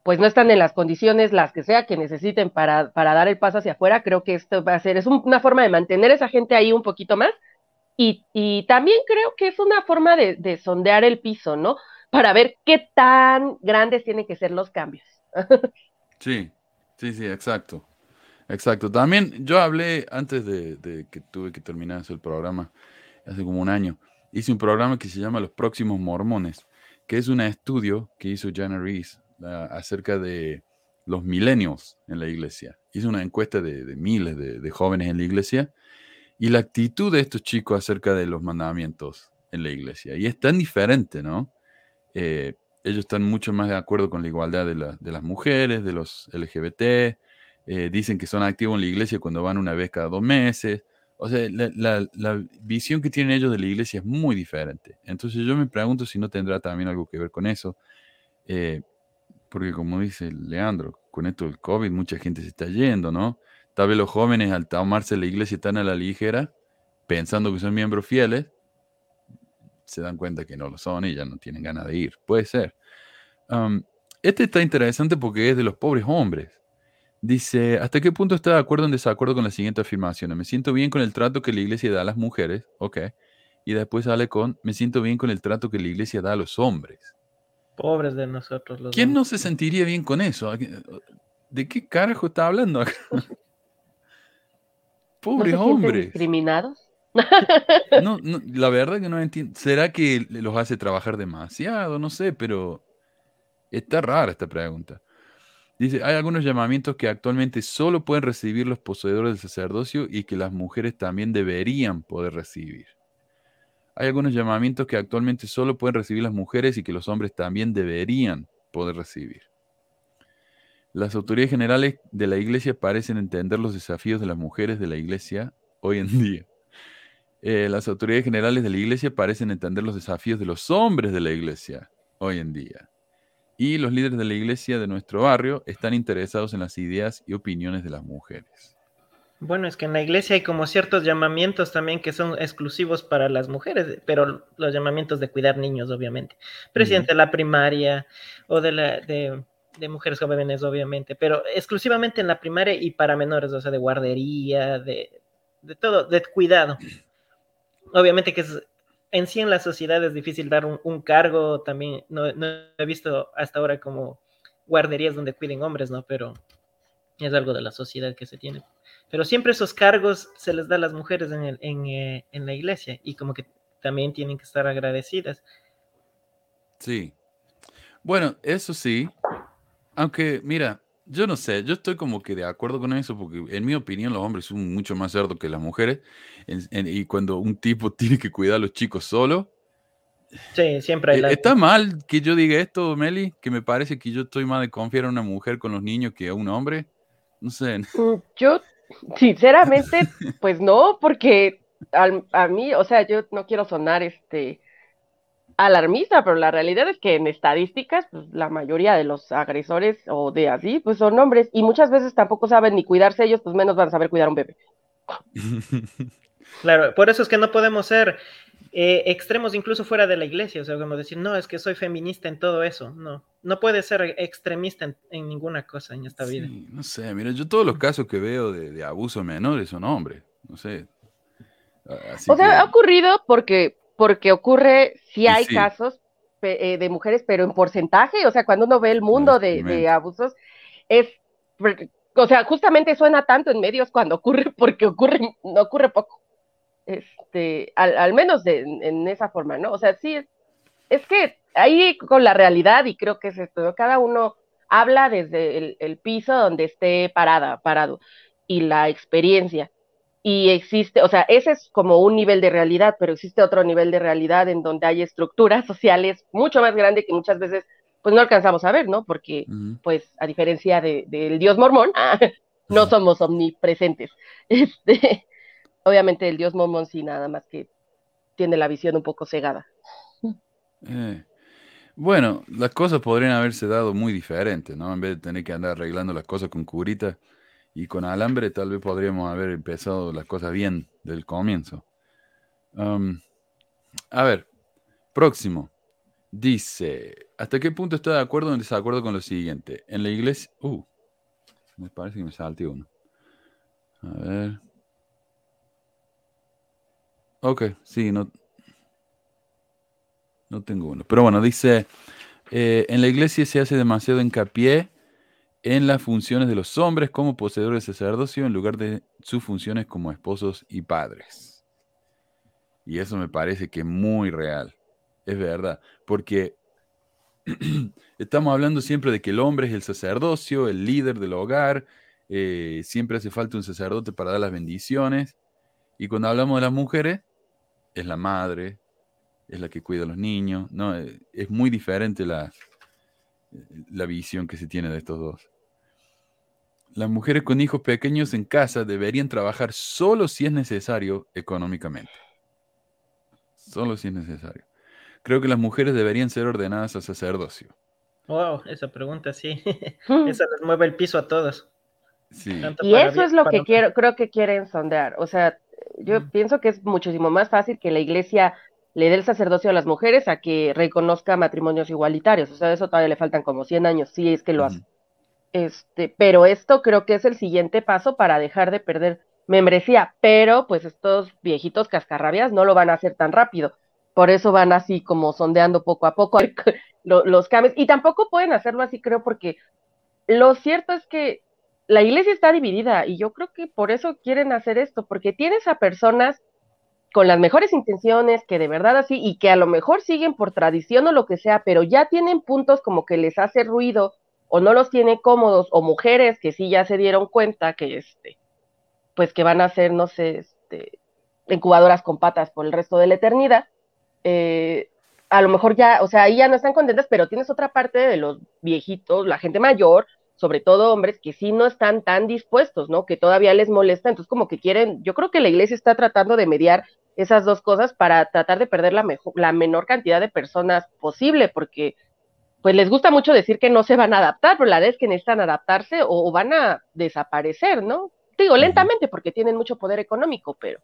pues no están en las condiciones, las que sea, que necesiten para, para dar el paso hacia afuera. Creo que esto va a ser, es un, una forma de mantener a esa gente ahí un poquito más. Y, y también creo que es una forma de, de sondear el piso, ¿no? Para ver qué tan grandes tienen que ser los cambios. sí, sí, sí, exacto. Exacto. También yo hablé antes de, que tuve que terminar el programa, hace como un año. Hice un programa que se llama Los Próximos Mormones, que es un estudio que hizo Jana Reese uh, acerca de los millennials en la iglesia. Hizo una encuesta de, miles de, jóvenes en la iglesia y la actitud de estos chicos acerca de los mandamientos en la iglesia. Y es tan diferente, ¿no? Eh, ellos están mucho más de acuerdo con la igualdad la, de las mujeres, de los LGBT, eh, dicen que son activos en la iglesia cuando van una vez cada dos meses. O sea, la, la, la, visión que tienen ellos de la iglesia es muy diferente. Entonces yo me pregunto si no tendrá también algo que ver con eso. Eh, porque como dice Leandro, con esto del COVID mucha gente se está yendo, ¿no? Tal vez los jóvenes al tomarse la iglesia tan a la ligera, pensando que son miembros fieles, se dan cuenta que no lo son y ya no tienen ganas de ir. Puede ser. Um, este está interesante porque es de los pobres hombres. Dice, ¿hasta qué punto está de acuerdo o en desacuerdo con la siguiente afirmación? Me siento bien con el trato que la iglesia da a las mujeres, ok. Y después sale con, me siento bien con el trato que la iglesia da a los hombres. Pobres de nosotros los ¿Quién no se sentiría bien con eso? ¿De qué carajo está hablando acá? Pobres ¿No hombres. discriminados? no, no, la verdad que no entiendo. ¿Será que los hace trabajar demasiado? No sé, pero está rara esta pregunta. Dice, hay algunos llamamientos que actualmente solo pueden recibir los poseedores del sacerdocio y que las mujeres también deberían poder recibir. Hay algunos llamamientos que actualmente solo pueden recibir las mujeres y que los hombres también deberían poder recibir. Las autoridades generales de la iglesia parecen entender los desafíos de las mujeres de la iglesia hoy en día. Eh, las autoridades generales de la iglesia parecen entender los desafíos de los hombres de la iglesia hoy en día. Y los líderes de la iglesia de nuestro barrio están interesados en las ideas y opiniones de las mujeres. Bueno, es que en la iglesia hay como ciertos llamamientos también que son exclusivos para las mujeres, pero los llamamientos de cuidar niños, obviamente. Presidente de la primaria o de, la, de, de, mujeres jóvenes, obviamente, pero exclusivamente en la primaria y para menores, o sea, de guardería, de, de todo, de cuidado. Obviamente que es, en sí en la sociedad es difícil dar un, cargo, también no, no, he visto hasta ahora como guarderías donde cuiden hombres, ¿no? Pero es algo de la sociedad que se tiene. Pero siempre esos cargos se les da a las mujeres en, en, eh, en la iglesia y como que también tienen que estar agradecidas. Sí. Bueno, eso sí. Aunque, mira, yo no sé, yo estoy como que de acuerdo con eso, porque en mi opinión los hombres son mucho más cerdos que las mujeres. En, en, y cuando un tipo tiene que cuidar a los chicos solo. Sí, siempre hay eh, la... Está mal que yo diga esto, Meli, que me parece que yo estoy más de confiar en una mujer con los niños que a un hombre. No sé. Mm, Yo, sinceramente, pues no, porque al- a mí, o sea, yo no quiero sonar este alarmista, pero la realidad es que en estadísticas, pues la mayoría de los agresores o de así, pues son hombres, y muchas veces tampoco saben ni cuidarse ellos, pues menos van a saber cuidar a un bebé. Claro, por eso es que no podemos ser eh, extremos incluso fuera de la iglesia, o sea, como decir, no, es que soy feminista en todo eso, no, no puedes ser extremista en, en ninguna cosa en esta vida. No sé, mira, yo todos los casos que veo de, de abuso a menores son hombres, no sé. Así O sea, que- ha ocurrido porque, porque ocurre, sí hay sí. casos eh, de mujeres, pero en porcentaje, o sea, cuando uno ve el mundo de, abusos, es, o sea, justamente suena tanto en medios cuando ocurre, porque ocurre, no ocurre poco. Este, al, al menos de- en, en esa forma, ¿no? O sea, sí, es, es que ahí con la realidad, y creo que es esto, ¿no? cada uno habla desde el, el piso donde esté parada, parado, y la experiencia. Y existe, o sea, ese es como un nivel de realidad, pero existe otro nivel de realidad en donde hay estructuras sociales mucho más grandes que muchas veces pues no alcanzamos a ver, ¿no? Porque pues a diferencia de- del dios mormón, no somos omnipresentes. Este, obviamente el dios mormón sí nada más que tiene la visión un poco cegada. Eh, Bueno, las cosas podrían haberse dado muy diferentes, ¿no? En vez de tener que andar arreglando las cosas con curita y con alambre, tal vez podríamos haber empezado las cosas bien del comienzo. Um, a ver, próximo. Dice, ¿hasta qué punto está de acuerdo o en desacuerdo con lo siguiente? En la iglesia... Uh, me parece que me salté uno. A ver. Ok, sí, no, no tengo uno. Pero bueno, dice, eh, en la iglesia se hace demasiado hincapié en las funciones de los hombres como poseedores de sacerdocio en lugar de sus funciones como esposos y padres. Y eso me parece que muy real. Es verdad. Porque estamos hablando siempre de que el hombre es el sacerdocio, el líder del hogar. eh, siempre hace falta un sacerdote para dar las bendiciones. Y cuando hablamos de las mujeres, es la madre, es la que cuida a los niños. No, Eh, es muy diferente la, la visión que se tiene de estos dos. Las mujeres con hijos pequeños en casa deberían trabajar solo si es necesario económicamente. Solo si es necesario. Creo que las mujeres deberían ser ordenadas al sacerdocio. Wow, esa pregunta sí. Mm. Esa les mueve el piso a todos. Sí. tanto Y eso bien es lo para que quiero, creo que quieren sondear. O sea, yo Mm. pienso que es muchísimo más fácil que la iglesia le dé el sacerdocio a las mujeres a que reconozca matrimonios igualitarios. O sea, eso todavía le faltan como 100 años, si es que lo hace. Este, pero esto creo que es el siguiente paso para dejar de perder membresía. Pero, pues, estos viejitos cascarrabias no lo van a hacer tan rápido. Por eso van así como sondeando poco a poco lo- los cambios. Y tampoco pueden hacerlo así, creo, porque lo cierto es que la iglesia está dividida y yo creo que por eso quieren hacer esto, porque tienes a personas con las mejores intenciones, que de verdad así, y que a lo mejor siguen por tradición o lo que sea, pero ya tienen puntos como que les hace ruido o no los tiene cómodos, o mujeres que sí ya se dieron cuenta que este, pues que van a ser, no sé, este, incubadoras con patas por el resto de la eternidad, eh, a lo mejor ya, o sea, ahí ya no están contentas, pero tienes otra parte de los viejitos, la gente mayor, sobre todo hombres, que sí no están tan dispuestos, ¿no? Que todavía les molesta, entonces como que quieren, yo creo que la iglesia está tratando de mediar esas dos cosas para tratar de perder la, mejor, la menor cantidad de personas posible, porque pues les gusta mucho decir que no se van a adaptar, pero la verdad es que necesitan adaptarse o, van a desaparecer, ¿no? Digo, lentamente porque tienen mucho poder económico, pero,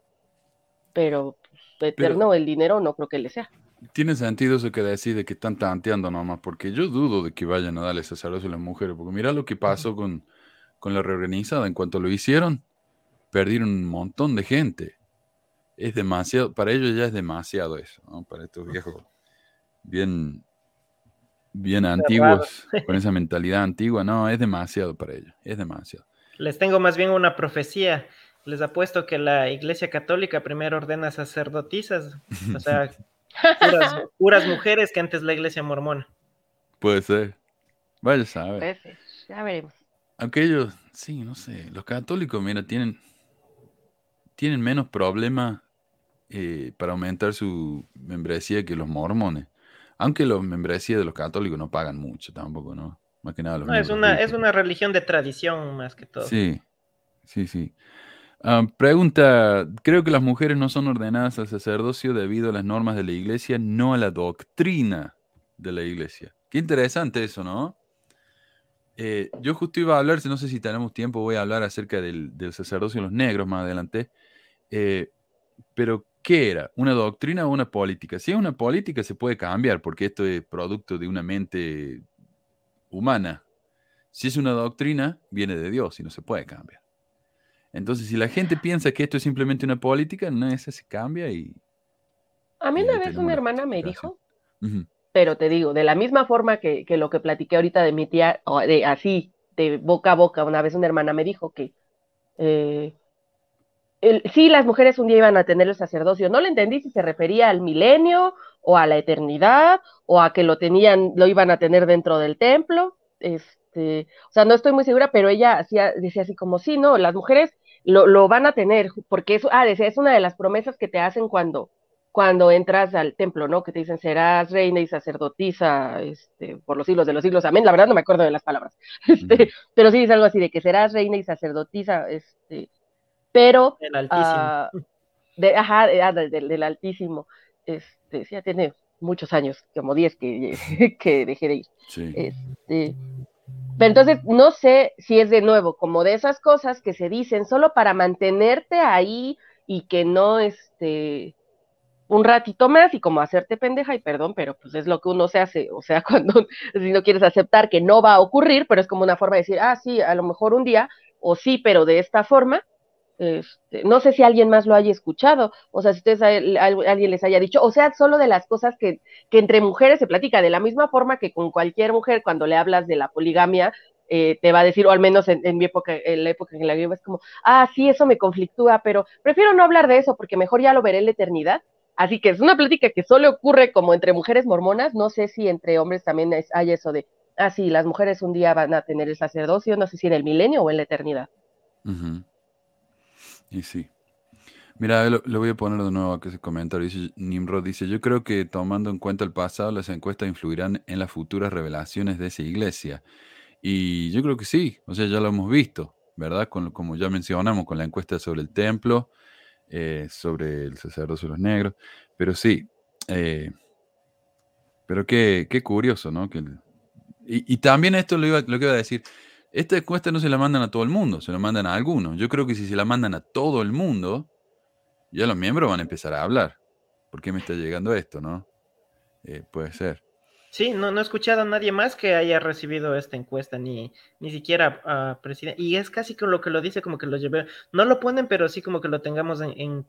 pero pues, eterno el dinero no creo que les sea. Tiene sentido eso que decís de que están tanteando nomás, porque yo dudo de que vayan a darle sacerdocio a las mujeres, porque mira lo que pasó con, con la reorganizada, en cuanto lo hicieron, perdieron un montón de gente. Es demasiado, para ellos ya es demasiado eso, ¿no? Para estos viejos bien bien antiguos, con esa mentalidad antigua, no, es demasiado para ellos, es demasiado. Les tengo más bien una profecía. Les apuesto que la Iglesia Católica primero ordena sacerdotisas, o sea, puras, mujeres que antes la Iglesia Mormona. Puede ser. Vaya a saber. ya veremos. Aunque ellos, sí, no sé, los católicos, mira, tienen, tienen menos problemas eh, para aumentar su membresía que los mormones. Aunque los membresías de los católicos no pagan mucho tampoco, ¿no? Más que nada los no, es una, es una religión de tradición más que todo. Sí, sí, sí. Ah, pregunta, creo que las mujeres no son ordenadas al sacerdocio debido a las normas de la iglesia, no a la doctrina de la iglesia. Qué interesante eso, ¿no? Eh, yo justo iba a hablar, no sé si tenemos tiempo, voy a hablar acerca del, sacerdocio de los negros más adelante, eh, pero ¿Qué era? ¿Una doctrina o una política? Si es una política se puede cambiar porque esto es producto de una mente humana. Si es una doctrina, viene de Dios y no se puede cambiar. Entonces, si la gente piensa que esto es simplemente una política, no, esa se cambia y... A mí una vez una hermana me dijo, pero te digo, de la misma forma que, lo que platiqué ahorita de mi tía, o de así, de boca a boca, una vez una hermana me dijo que eh, sí, las mujeres un día iban a tener el sacerdocio. No le entendí si se refería al milenio o a la eternidad o a que lo tenían, lo iban a tener dentro del templo. Este, o sea, no estoy muy segura, pero ella hacía, decía así como, sí, no, las mujeres lo, lo van a tener, porque eso, ah, decía, es una de las promesas que te hacen cuando, cuando entras al templo, ¿no? Que te dicen, serás reina y sacerdotisa este, por los siglos de los siglos, amén. La verdad no me acuerdo de las palabras, este, pero sí es algo así de que serás reina y sacerdotisa, este, pero... El altísimo. Ah, de, ajá, ah, del, altísimo. Este, ya tiene muchos años, como 10 que, que dejé de ir. Sí. Este, pero entonces no sé si es de nuevo como de esas cosas que se dicen solo para mantenerte ahí y que no este un ratito más y como hacerte pendeja y perdón, pero pues es lo que uno se hace, o sea, cuando si no quieres aceptar que no va a ocurrir, pero es como una forma de decir, ah, sí, a lo mejor un día, o sí, pero de esta forma, este, no sé si alguien más lo haya escuchado, o sea, si ustedes alguien les haya dicho, o sea, solo de las cosas que, entre mujeres se platica, de la misma forma que con cualquier mujer cuando le hablas de la poligamia, eh, te va a decir, o al menos en, mi época, en la época en la que vivo, es como, ah, sí, eso me conflictúa, pero prefiero no hablar de eso porque mejor ya lo veré en la eternidad. Así que es una plática que solo ocurre como entre mujeres mormonas, no sé si entre hombres también hay eso de, ah, sí, las mujeres un día van a tener el sacerdocio, no sé si en el milenio o en la eternidad. Y sí. Mira, lo, voy a poner de nuevo a que ese comentario. Dice, Nimrod dice, yo creo que tomando en cuenta el pasado, las encuestas influirán en las futuras revelaciones de esa iglesia. Y yo creo que sí, o sea, ya lo hemos visto, ¿verdad? Con, como ya mencionamos, con la encuesta sobre el templo, eh, sobre el sacerdocio de los negros, pero sí, eh, pero qué, qué curioso, ¿no? Que, y, y, también esto lo, iba, lo que iba a decir, esta encuesta no se la mandan a todo el mundo, se la mandan a algunos. Yo creo que si se la mandan a todo el mundo, ya los miembros van a empezar a hablar. ¿Por qué me está llegando esto, no? Eh, puede ser. Sí, no, no he escuchado a nadie más que haya recibido esta encuesta, ni, ni siquiera a presidente. Y es casi con lo que lo dice, como que lo llevé. No lo ponen, pero sí como que lo tengamos en,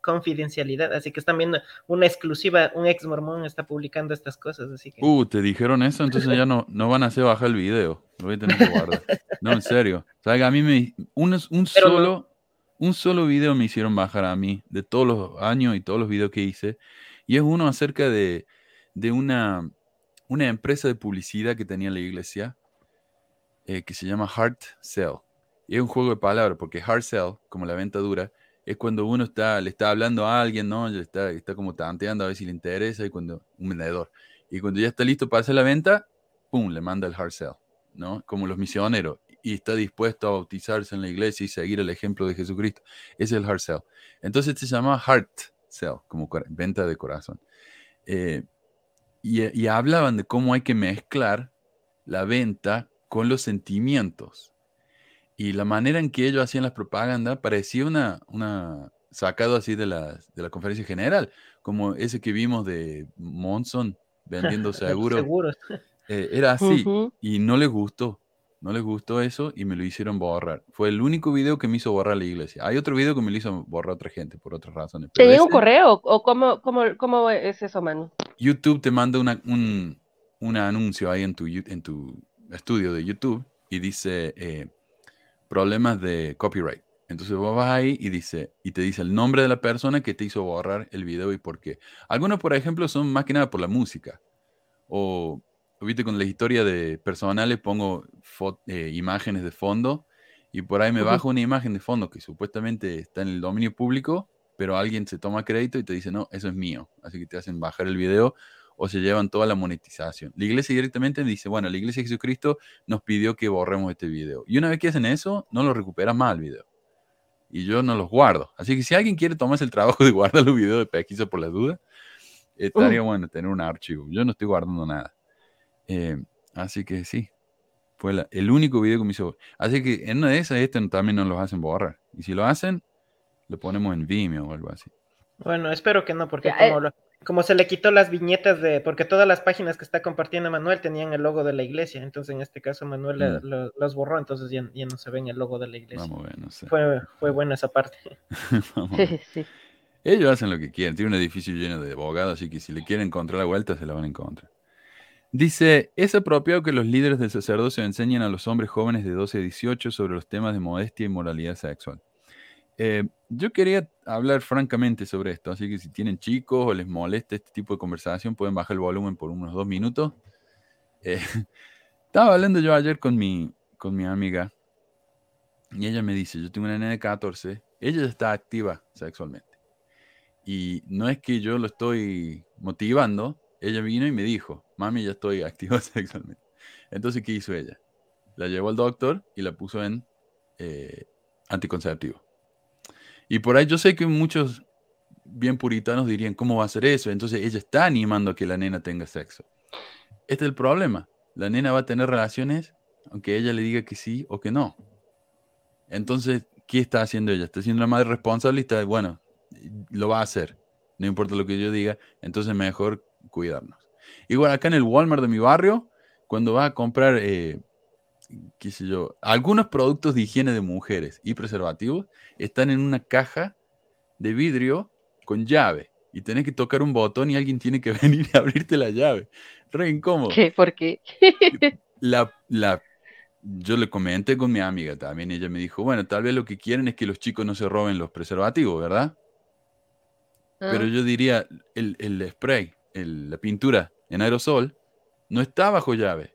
confidencialidad. Así que están viendo una exclusiva, un ex mormón está publicando estas cosas. Así que... Uh, te dijeron eso, entonces ya no, no van a hacer bajar el video. Lo voy a tener que guardar. No, en serio. O sea, a mí me. Un, un solo. Un solo video me hicieron bajar a mí de todos los años y todos los videos que hice. Y es uno acerca de de una, una empresa de publicidad que tenía la iglesia eh, que se llama Hard Sell. Y es un juego de palabras, porque hard sell, como la venta dura, es cuando uno está, le está hablando a alguien, ¿no? está, está como tanteando a ver si le interesa, y cuando, un vendedor. Y cuando ya está listo para hacer la venta, ¡pum! le manda el hard sell, ¿no? Como los misioneros. Y está dispuesto a bautizarse en la iglesia y seguir el ejemplo de Jesucristo. Ese es el hard sell. Entonces se llama heart sell, como venta de corazón. Eh, y, y hablaban de cómo hay que mezclar la venta con los sentimientos. Y la manera en que ellos hacían las propagandas parecía una, una sacado así de la, de la conferencia general, como ese que vimos de Monson vendiendo seguros. Seguros. Eh, era así y no les gustó. No les gustó eso y me lo hicieron borrar. Fue el único video que me hizo borrar la iglesia. Hay otro video que me lo hizo borrar otra gente por otras razones. ¿Te un correo o cómo, cómo, cómo es eso, Manu? YouTube te manda una- un, un anuncio ahí en tu, en tu estudio de YouTube y dice eh, problemas de copyright. Entonces vos vas ahí y, dice, y te dice el nombre de la persona que te hizo borrar el video y por qué. Algunos, por ejemplo, son más que nada por la música. O, viste, con la historia de personales pongo eh, imágenes de fondo y por ahí me bajo una imagen de fondo que supuestamente está en el dominio público, pero alguien se toma crédito y te dice, no, eso es mío. Así que te hacen bajar el video o se llevan toda la monetización. La iglesia directamente dice, bueno, la iglesia de Jesucristo nos pidió que borremos este video. Y una vez que hacen eso, no lo recuperas más el video. Y yo no los guardo. Así que si alguien quiere tomarse el trabajo de guardar los videos de pesquisa por las dudas, estaría bueno tener un archivo. Yo no estoy guardando nada. Eh, así que sí, fue la- el único video que me hizo. Así que en una de esas, este también nos los hacen borrar. Y si lo hacen, lo ponemos en Vimeo o algo así. Bueno, espero que no, porque Ya, como, eh. lo- como se le quitó las viñetas de, porque todas las páginas que está compartiendo Manuel tenían el logo de la iglesia, entonces en este caso Manuel Mm. lo- los borró, entonces ya, ya no se ven el logo de la iglesia. Vamos a ver, no sé. Fue, fue buena esa parte. Vamos a ver. Sí, sí. Ellos hacen lo que quieren. Tiene un edificio lleno de abogados, así que si le quieren encontrar la vuelta, se la van a encontrar. Dice, es apropiado que los líderes del sacerdocio enseñen a los hombres jóvenes de 12 a 18 sobre los temas de modestia y moralidad sexual. Eh, yo quería hablar francamente sobre esto, así que si tienen chicos o les molesta este tipo de conversación, pueden bajar el volumen por unos dos minutos. Eh, estaba hablando yo ayer con mi, con mi amiga y ella me dice, yo tengo una nena de 14, ella ya está activa sexualmente. Y no es que yo lo estoy motivando, ella vino y me dijo, mami, ya estoy activa sexualmente. Entonces, ¿qué hizo ella? La llevó al doctor y la puso en eh, anticonceptivo. Y por ahí yo sé que muchos bien puritanos dirían, ¿cómo va a hacer eso? Entonces ella está animando a que la nena tenga sexo. Este es el problema. La nena va a tener relaciones aunque ella le diga que sí o que no. Entonces, ¿qué está haciendo ella? Está siendo una madre responsable y está, bueno, lo va a hacer. No importa lo que yo diga, entonces mejor cuidarnos. Igual acá en el Walmart de mi barrio, cuando vas a comprar, eh, qué sé yo, algunos productos de higiene de mujeres y preservativos están en una caja de vidrio con llave. Y tenés que tocar un botón y alguien tiene que venir y abrirte la llave. Re incómodo. ¿Qué? ¿Por qué? La, la, yo le comenté con mi amiga también. Ella me dijo, bueno, tal vez lo que quieren es que los chicos no se roben los preservativos, ¿verdad? Pero Ah, yo diría, el, el spray, el- la pintura en aerosol, no está bajo llave.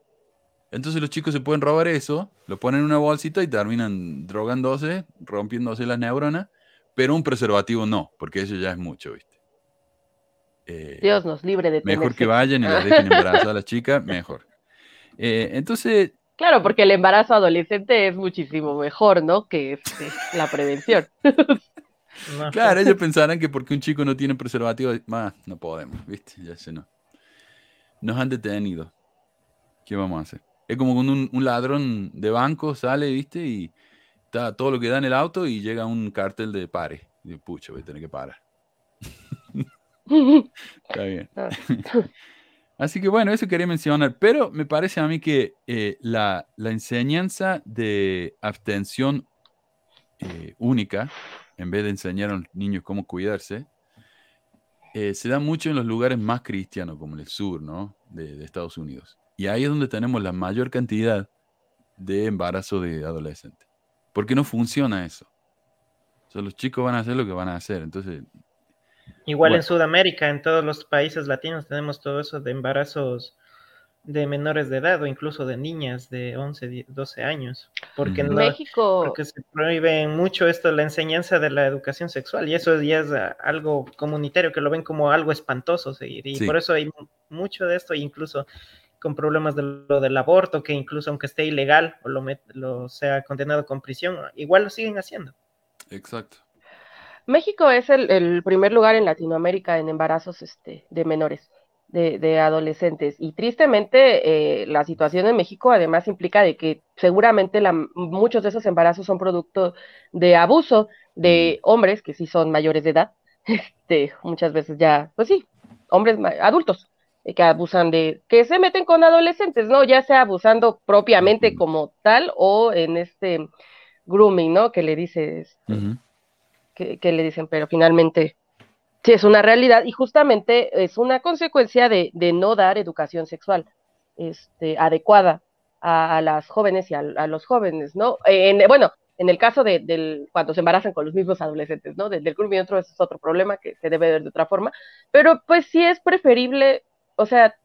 Entonces los chicos se pueden robar eso, lo ponen en una bolsita y terminan drogándose, rompiéndose las neuronas, pero un preservativo no, porque eso ya es mucho, ¿viste? Eh, Dios nos libre de tener mejor que vayan y las dejen embarazadas a la chica, mejor. Eh, entonces, Claro, porque el embarazo adolescente es muchísimo mejor, ¿no? Que este, la prevención. Claro, ellos pensarán que porque un chico no tiene preservativo, más no podemos, ¿viste? Ya se no. Nos han detenido. ¿Qué vamos a hacer? Es como cuando un, un ladrón de banco sale, ¿viste? Y está todo lo que da en el auto y llega un cartel de pare. Y pucha, voy a tener que parar. Está bien. Ah. Así que bueno, eso quería mencionar. Pero me parece a mí que eh, la, la enseñanza de abstención eh, única, en vez de enseñar a los niños cómo cuidarse, eh, se da mucho en los lugares más cristianos, como en el sur, ¿no? De, de Estados Unidos. Y ahí es donde tenemos la mayor cantidad de embarazo de adolescentes. Porque no funciona eso. O sea, los chicos van a hacer lo que van a hacer. Entonces, Igual Bueno. en Sudamérica, en todos los países latinos tenemos todo eso de embarazos de menores de edad o incluso de niñas de 11, 10, 12 años, porque no, México, porque se prohíbe mucho esto, la enseñanza de la educación sexual, y eso ya es ah, algo comunitario, que lo ven como algo espantoso seguir, y Sí. por eso hay mu- mucho de esto, incluso con problemas de lo del aborto, que incluso aunque esté ilegal o lo, met- lo sea condenado con prisión, igual lo siguen haciendo. exacto. México es el, el primer lugar en Latinoamérica en embarazos este, de menores. de, adolescentes. Y tristemente, eh, la situación en México además implica de que seguramente la, muchos de esos embarazos son producto de abuso de hombres que sí son mayores de edad, este, muchas veces ya, pues sí, hombres adultos que abusan de, que se meten con adolescentes, ¿no? Ya sea abusando propiamente como tal o en este grooming, ¿no? Que le dices, que, que, le dicen, pero finalmente sí es una realidad y justamente es una consecuencia de, no dar educación sexual este, adecuada a, las jóvenes y a, los jóvenes, ¿no? En, bueno, en el caso de del, cuando se embarazan con los mismos adolescentes, ¿no? Del, del y otro es otro problema que se debe ver de otra forma, pero pues sí es preferible, o sea,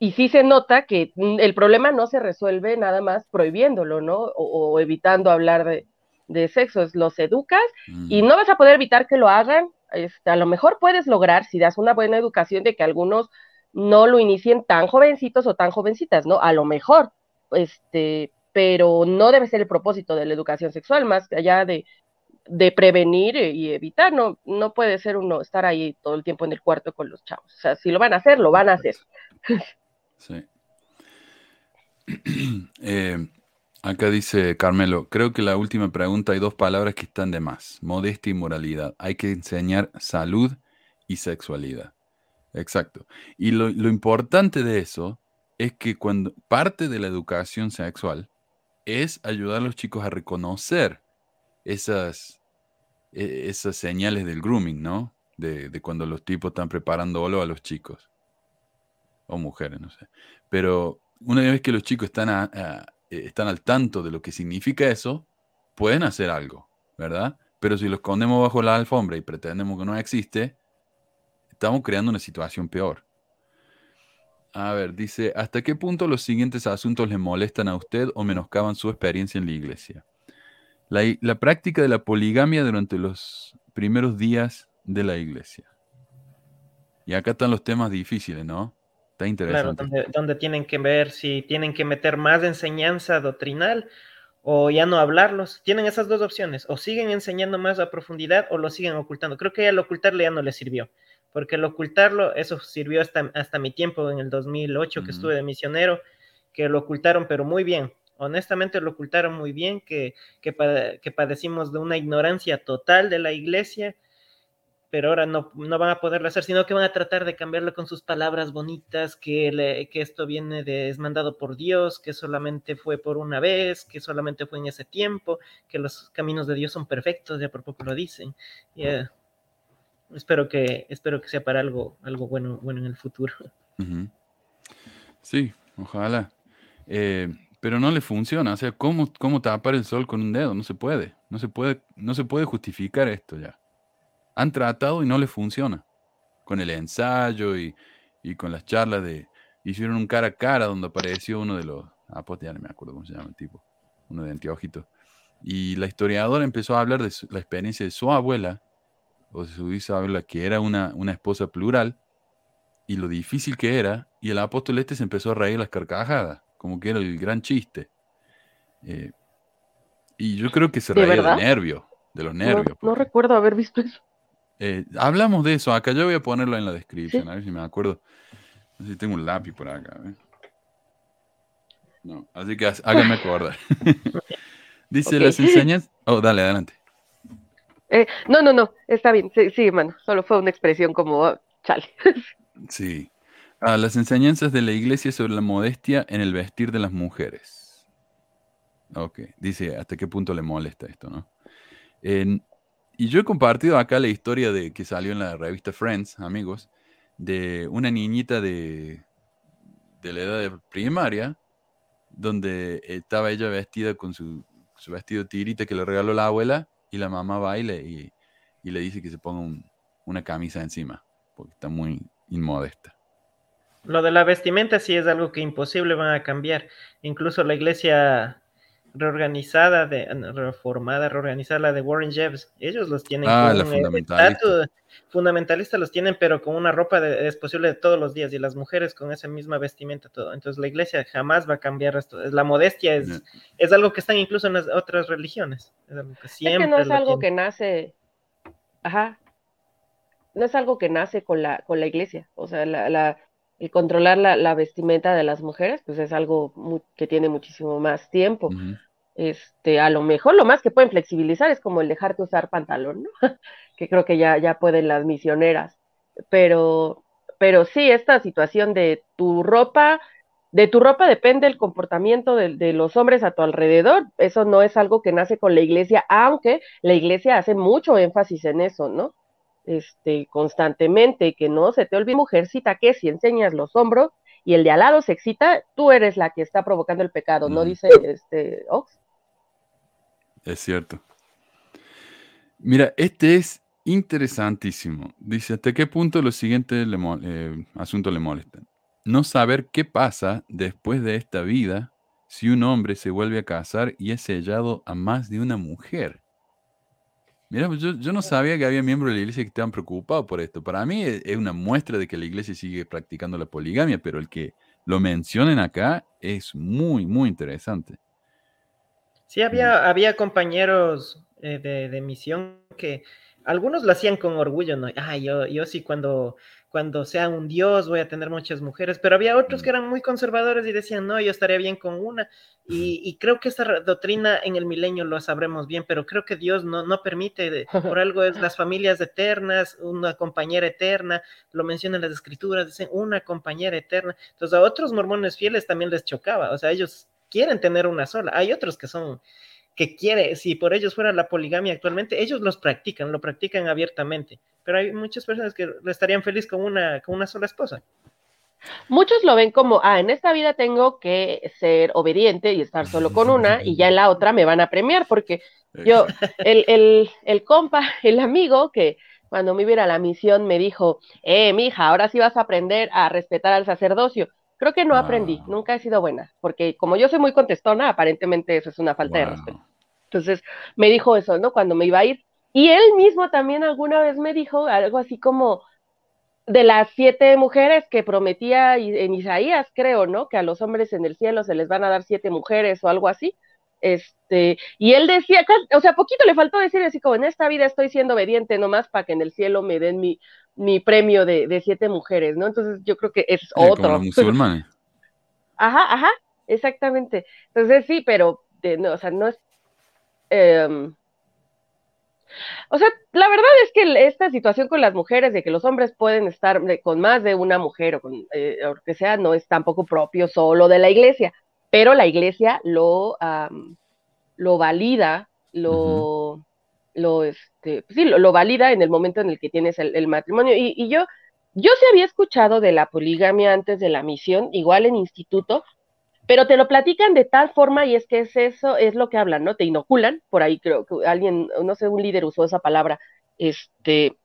y sí se nota que el problema no se resuelve nada más prohibiéndolo, ¿no? O, evitando hablar de, de sexo, los educas y mm. no vas a poder evitar que lo hagan este, a lo mejor puedes lograr, si das una buena educación, de que algunos no lo inicien tan jovencitos o tan jovencitas, ¿no? A lo mejor, este, pero no debe ser el propósito de la educación sexual, más allá de, de prevenir y evitar, no, no puede ser uno estar ahí todo el tiempo en el cuarto con los chavos. O sea, si lo van a hacer, lo van a hacer. Sí. eh, Acá dice Carmelo, creo que la última pregunta hay dos palabras que están de más, modestia y moralidad. Hay que enseñar salud y sexualidad. Exacto. Y lo, importante de eso es que cuando parte de la educación sexual es ayudar a los chicos a reconocer esas, esas señales del grooming, ¿no? De, cuando los tipos están preparándolo a los chicos. O mujeres, no sé. Pero una vez que los chicos están a eh, están al tanto de lo que significa eso, pueden hacer algo, ¿verdad? Pero si lo escondemos bajo la alfombra y pretendemos que no existe, estamos creando una situación peor. A ver, dice, ¿hasta qué punto los siguientes asuntos le molestan a usted o menoscaban su experiencia en la iglesia? La, la práctica de la poligamia durante los primeros días de la iglesia. Y acá están los temas difíciles, ¿no? Está interesante. Claro, donde, tienen que ver si tienen que meter más enseñanza doctrinal o ya no hablarlos. Tienen esas dos opciones, o siguen enseñando más a profundidad o lo siguen ocultando. Creo que ya el ocultarlo ya no les sirvió, porque el ocultarlo, eso sirvió hasta, hasta mi tiempo en el 2008 que estuve de misionero, que lo ocultaron, pero muy bien. Honestamente lo ocultaron muy bien, que, que, que padecimos de una ignorancia total de la iglesia pero ahora no, no, van a poderlo hacer, sino que van a tratar de cambiarlo con sus palabras bonitas, que, que esto viene de, es mandado por Dios, que solamente fue por una vez, que solamente fue en ese tiempo, que los caminos de Dios son perfectos, ya por poco lo dicen. espero, que, espero que sea para algo, algo bueno, bueno en el futuro. Sí, ojalá. Eh, pero no le funciona, o sea, ¿cómo, ¿cómo tapar el sol con un dedo? No se puede, no se puede, no se puede justificar esto ya han tratado y no les funciona. Con el ensayo y, con las charlas de... Hicieron un cara a cara donde apareció uno de los... Ah, pues ya no me acuerdo cómo se llama el tipo. Uno de anteojitos. Y la historiadora empezó a hablar de la experiencia de su abuela, o de su bisabuela, que era una, una esposa plural, y lo difícil que era, y el apóstol este se empezó a reír las carcajadas, como que era el gran chiste. Eh, y yo creo que se reía de, nervios, de los nervios. no, recuerdo haber visto eso. Eh, hablamos de eso, acá yo voy a ponerlo en la descripción, a ver si me acuerdo. No sé si tengo un lápiz por acá. No, así que háganme acordar. Dice las enseñanzas. Oh, dale, adelante. Eh, no, no, no, está bien. Sí, sí, mano, solo fue una expresión como oh, chale. sí. Ah, las enseñanzas de la iglesia sobre la modestia en el vestir de las mujeres. Ok, dice hasta qué punto le molesta esto, ¿no? Y yo he compartido acá la historia de que salió en la revista Friends, amigos, de una niñita de, de la edad de primaria, donde estaba ella vestida con su, su, vestido tirita que le regaló la abuela, y la mamá baile y, y le dice que se ponga una camisa encima, porque está muy inmodesta. Lo de la vestimenta sí es algo que imposible van a cambiar. Incluso la iglesia reorganizada, de, reformada, reorganizada, la de Warren Jeffs. Ellos los tienen ah, con fundamentalista. fundamentalista los tienen, pero con una ropa de, es posible de todos los días, y las mujeres con esa misma vestimenta, todo. Entonces la iglesia jamás va a cambiar esto. La modestia es, es algo que están incluso en las otras religiones. Es algo que siempre. Es que no es algo que nace. Ajá. no es algo que nace con la, con la iglesia, o sea, la, el controlar la, vestimenta de las mujeres, pues es algo que tiene muchísimo más tiempo. Este, a lo mejor lo más que pueden flexibilizar es como el dejarte usar pantalón, ¿no? que creo que ya, ya pueden las misioneras. Pero, pero sí, esta situación de tu ropa, de tu ropa depende el comportamiento de, de, los hombres a tu alrededor. Eso no es algo que nace con la iglesia, aunque la iglesia hace mucho énfasis en eso, ¿no? Este, constantemente, que no se te olvide, mujercita, que si enseñas los hombros y el de al lado se excita, tú eres la que está provocando el pecado, ¿no? Dice este Ox. Es cierto. Mira, este es interesantísimo. Dice, ¿hasta qué punto los siguientes eh, asuntos le molestan? No saber qué pasa después de esta vida si un hombre se vuelve a casar y es sellado a más de una mujer. Mira, pues yo, no sabía que había miembros de la iglesia que estaban preocupados por esto. Para mí es, es una muestra de que la iglesia sigue practicando la poligamia, pero el que lo mencionen acá es muy, muy interesante. Sí, había, había compañeros eh, de, misión que algunos lo hacían con orgullo, ¿no? Ah, yo, yo sí cuando, cuando sea un dios voy a tener muchas mujeres, pero había otros que eran muy conservadores y decían, no, yo estaría bien con una. Y, creo que esa doctrina en el milenio lo sabremos bien, pero creo que Dios no, no permite, por algo es las familias eternas, una compañera eterna, lo mencionan las escrituras, dicen una compañera eterna. Entonces a otros mormones fieles también les chocaba, o sea, ellos quieren tener una sola. Hay otros que son, que quiere, si por ellos fuera la poligamia actualmente, ellos los practican, lo practican abiertamente, pero hay muchas personas que estarían felices con una, con una sola esposa. Muchos lo ven como, ah, en esta vida tengo que ser obediente y estar solo con una, y ya en la otra me van a premiar, porque yo, el, el, el compa, el amigo que cuando me iba a la misión me dijo, eh, mija, ahora sí vas a aprender a respetar al sacerdocio. Creo que no aprendí, nunca he sido buena, porque como yo soy muy contestona, aparentemente eso es una falta de respeto. Entonces me dijo eso, ¿no? Cuando me iba a ir. Y él mismo también alguna vez me dijo algo así como de las siete mujeres que prometía en Isaías, creo, ¿no? Que a los hombres en el cielo se les van a dar siete mujeres o algo así. Este, y él decía, o sea, poquito le faltó decir así como en esta vida estoy siendo obediente nomás para que en el cielo me den mi, mi premio de, siete mujeres, ¿no? Entonces yo creo que es otro. Como ajá, ajá, exactamente. Entonces sí, pero no, o sea, no es. Em, o sea, la verdad es que esta situación con las mujeres, de que los hombres pueden estar con más de una mujer o con eh, o que sea, no es tampoco propio solo de la iglesia, pero la iglesia lo, lo valida, lo, lo, este, pues sí, lo, valida en el momento en el que tienes el, matrimonio. Y, yo, yo sí había escuchado de la poligamia antes de la misión, igual en instituto, pero te lo platican de tal forma y es que es eso, es lo que hablan, ¿no? Te inoculan, por ahí creo que alguien, no sé, un líder usó esa palabra, este,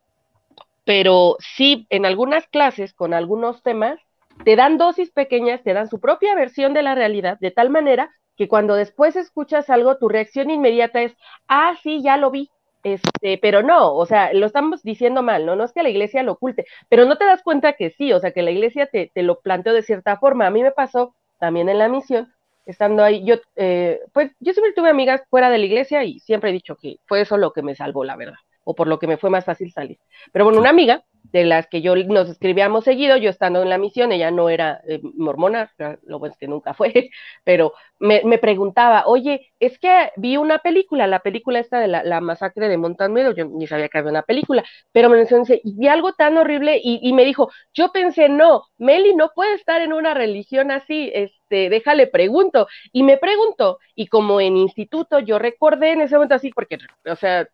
pero sí, en algunas clases con algunos temas, te dan dosis pequeñas, te dan su propia versión de la realidad, de tal manera que cuando después escuchas algo, tu reacción inmediata es, ah, sí, ya lo vi, este, pero no, o sea, lo estamos diciendo mal, ¿no? No es que la iglesia lo oculte, pero no te das cuenta que sí, o sea, que la iglesia te, te lo planteó de cierta forma. A mí me pasó también en la misión, estando ahí, yo, eh, pues yo siempre tuve amigas fuera de la iglesia y siempre he dicho que fue eso lo que me salvó, la verdad, o por lo que me fue más fácil salir. Pero bueno, una amiga de las que yo nos escribíamos seguido, yo estando en la misión, ella no era eh, mormona, lo bueno es que nunca fue, pero me, preguntaba, oye, es que vi una película, la película esta de la, masacre de Montanmedo, yo ni sabía que había una película, pero me mencionó, y vi algo tan horrible y, y, me dijo, yo pensé, no, Meli no puede estar en una religión así, este, déjale pregunto, y me preguntó, y como en instituto yo recordé en ese momento así, porque, o sea,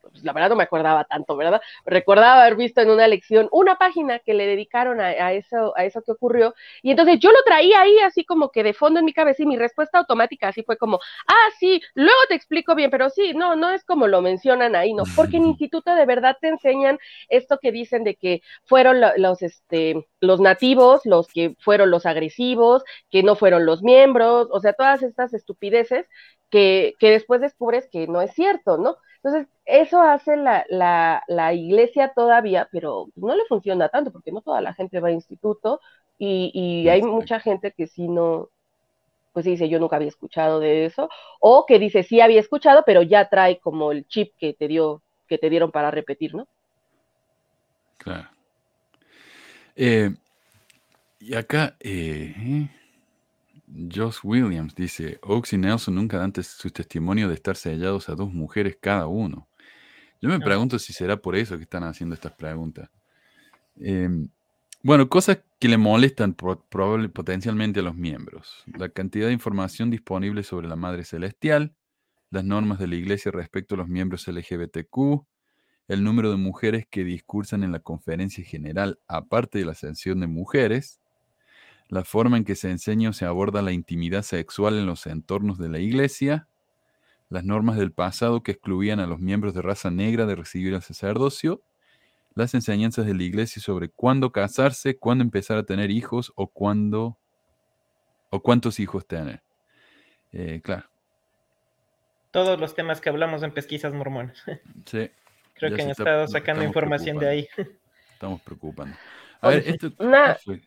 pues la verdad no me acordaba tanto, ¿verdad? Recordaba haber visto en una lección una página que le dedicaron a, eso, a eso que ocurrió, y entonces yo lo traía ahí así como que de fondo en mi cabeza y mi respuesta automática así fue como, ah, sí, luego te explico bien, pero sí, no, no es como lo mencionan ahí, ¿no? Porque en instituto de verdad te enseñan esto que dicen de que fueron los, este, los nativos los que fueron los agresivos, que no fueron los miembros, o sea, todas estas estupideces que, que después descubres que no es cierto, ¿no? Entonces, eso hace la, la, la, iglesia todavía, pero no le funciona tanto porque no toda la gente va a instituto y, y hay mucha gente que sí no, pues dice, yo nunca había escuchado de eso, o que dice, sí había escuchado, pero ya trae como el chip que te dio, que te dieron para repetir, ¿no? Claro. Eh, y acá, eh, Josh Williams dice, Oaks y Nelson nunca dan su testimonio de estar sellados a dos mujeres cada uno. Yo me pregunto si será por eso que están haciendo estas preguntas. Em, bueno, cosas que le molestan pro- probable- potencialmente a los miembros. La cantidad de información disponible sobre la Madre Celestial, las normas de la Iglesia respecto a los miembros LGBTQ, el número de mujeres que discursan en la conferencia general aparte de la ascensión de mujeres, la forma en que se enseña o se aborda la intimidad sexual en los entornos de la iglesia, las normas del pasado que excluían a los miembros de raza negra de recibir el sacerdocio, las enseñanzas de la iglesia sobre cuándo casarse, cuándo empezar a tener hijos o cuándo o cuántos hijos tener. Eh, claro, Todos los temas que hablamos en pesquisas mormonas. sí, Creo que han está- estado sacando información de ahí. estamos preocupando. A ver, esto Una- ¿qué fue?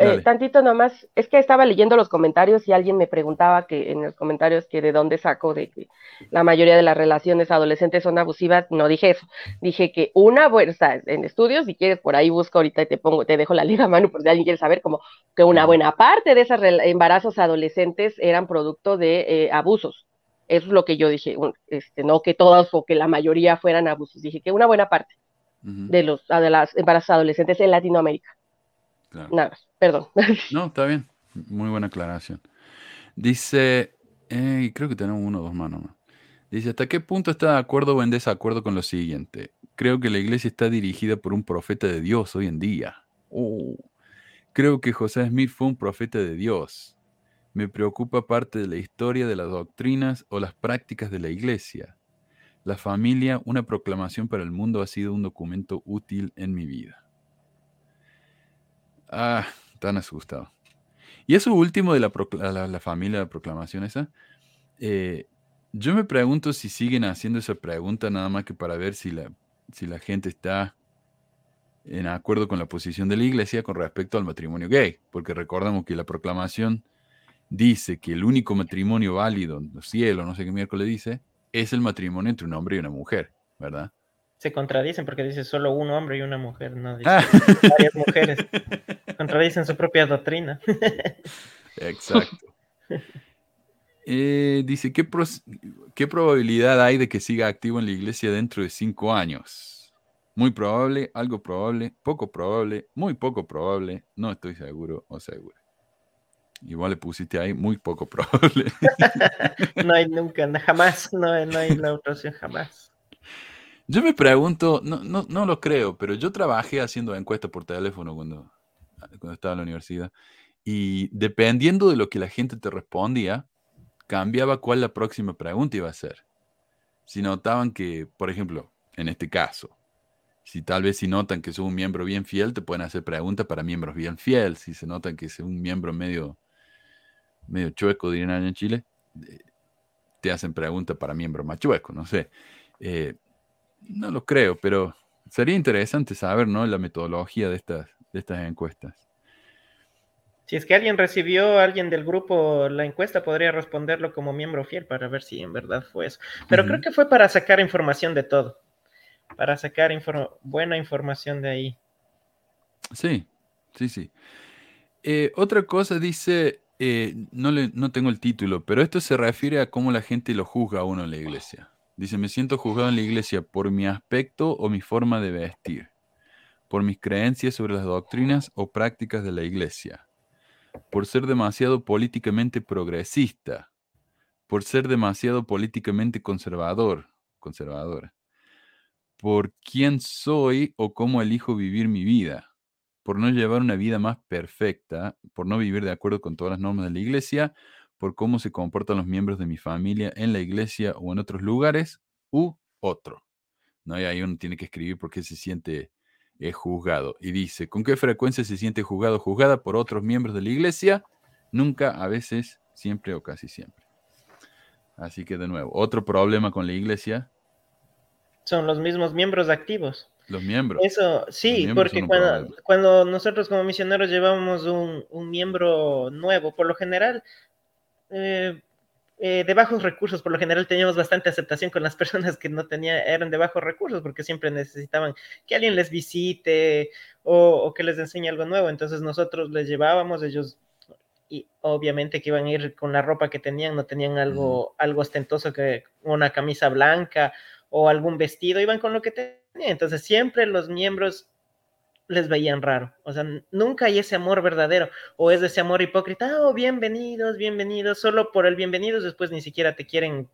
Eh, tantito nomás, es que estaba leyendo los comentarios y alguien me preguntaba que en los comentarios que de dónde saco de que la mayoría de las relaciones adolescentes son abusivas, no dije eso, dije que una buena, o sea, en estudios, si quieres por ahí busco ahorita y te pongo, te dejo la liga Manu por si alguien quiere saber, como que una buena parte de esos embarazos adolescentes eran producto de eh, abusos. Eso es lo que yo dije, un- este, no que todos o que la mayoría fueran abusos, dije que una buena parte de los de las embarazos adolescentes en Latinoamérica. Claro. Nada perdón. No, está bien. Muy buena aclaración. Dice, eh, creo que tenemos uno o dos manos más. Dice, ¿hasta qué punto está de acuerdo o en desacuerdo con lo siguiente? Creo que la iglesia está dirigida por un profeta de Dios hoy en día. Oh. Creo que José Smith fue un profeta de Dios. Me preocupa parte de la historia de las doctrinas o las prácticas de la iglesia. La familia, una proclamación para el mundo, ha sido un documento útil en mi vida. Ah, tan asustado. Y eso último de la, la- la familia, la proclamación esa, eh, yo me pregunto si siguen haciendo esa pregunta nada más que para ver si la, si la gente está en acuerdo con la posición de la iglesia con respecto al matrimonio gay, porque recordamos que la proclamación dice que el único matrimonio válido en los cielos, no sé qué miércoles dice, es el matrimonio entre un hombre y una mujer, ¿verdad? Se contradicen porque dice solo un hombre y una mujer, no dice Ah. varias mujeres. Contradicen su propia doctrina. Exacto. Eh, dice, ¿qué, pros- ¿qué probabilidad hay de que siga activo en la iglesia dentro de cinco años? Muy probable, algo probable, poco probable, muy poco probable, no estoy seguro o segura. Igual le pusiste ahí muy poco probable. No hay nunca, jamás, no, hay- no hay la otra opción, jamás. Yo me pregunto, no, no, no lo creo, pero yo trabajé haciendo encuestas por teléfono cuando, cuando estaba en la universidad y dependiendo de lo que la gente te respondía, cambiaba cuál la próxima pregunta iba a ser. Si notaban que, por ejemplo, en este caso, si tal vez si notan que sos un miembro bien fiel, te pueden hacer preguntas para miembros bien fiel. Si se notan que es un miembro medio, medio chueco, dirían en Chile, eh, te hacen preguntas para miembros más chuecos, no sé. Eh, no lo creo, pero sería interesante saber, ¿no? La metodología de estas, de estas encuestas. Si es que alguien recibió, alguien del grupo, la encuesta, podría responderlo como miembro fiel para ver si en verdad fue eso. Pero creo que fue para sacar información de todo. Para sacar infor- buena información de ahí. Sí, sí, sí. Eh, otra cosa dice, eh, no, le, no tengo el título, pero esto se refiere a cómo la gente lo juzga a uno en la iglesia. Dice, me siento juzgado en la iglesia por mi aspecto o mi forma de vestir, por mis creencias sobre las doctrinas o prácticas de la iglesia, por ser demasiado políticamente progresista, por ser demasiado políticamente conservador, conservadora, por quién soy o cómo elijo vivir mi vida, por no llevar una vida más perfecta, por no vivir de acuerdo con todas las normas de la iglesia, por cómo se comportan los miembros de mi familia en la iglesia o en otros lugares, u otro. ¿No? Y ahí uno tiene que escribir por qué se siente eh, juzgado. Y dice, ¿con qué frecuencia se siente juzgado o juzgada por otros miembros de la iglesia? Nunca, a veces, siempre o casi siempre. Así que de nuevo, otro problema con la iglesia, Son los mismos miembros activos. los miembros. Eso, sí, miembros porque cuando, nosotros como misioneros llevamos un, un miembro nuevo, por lo general, eh, eh, de bajos recursos, por lo general teníamos bastante aceptación con las personas que no tenían, eran de bajos recursos, porque siempre necesitaban que alguien les visite o, que les enseñe algo nuevo. Entonces nosotros les llevábamos, ellos y obviamente que iban a ir con la ropa que tenían, no tenían algo, algo ostentoso que una camisa blanca o algún vestido, iban con lo que tenían. Entonces siempre los miembros les veían raro. O sea, nunca hay ese amor verdadero. O es ese amor hipócrita, oh, bienvenidos, bienvenidos, solo por el bienvenidos, después ni siquiera te quieren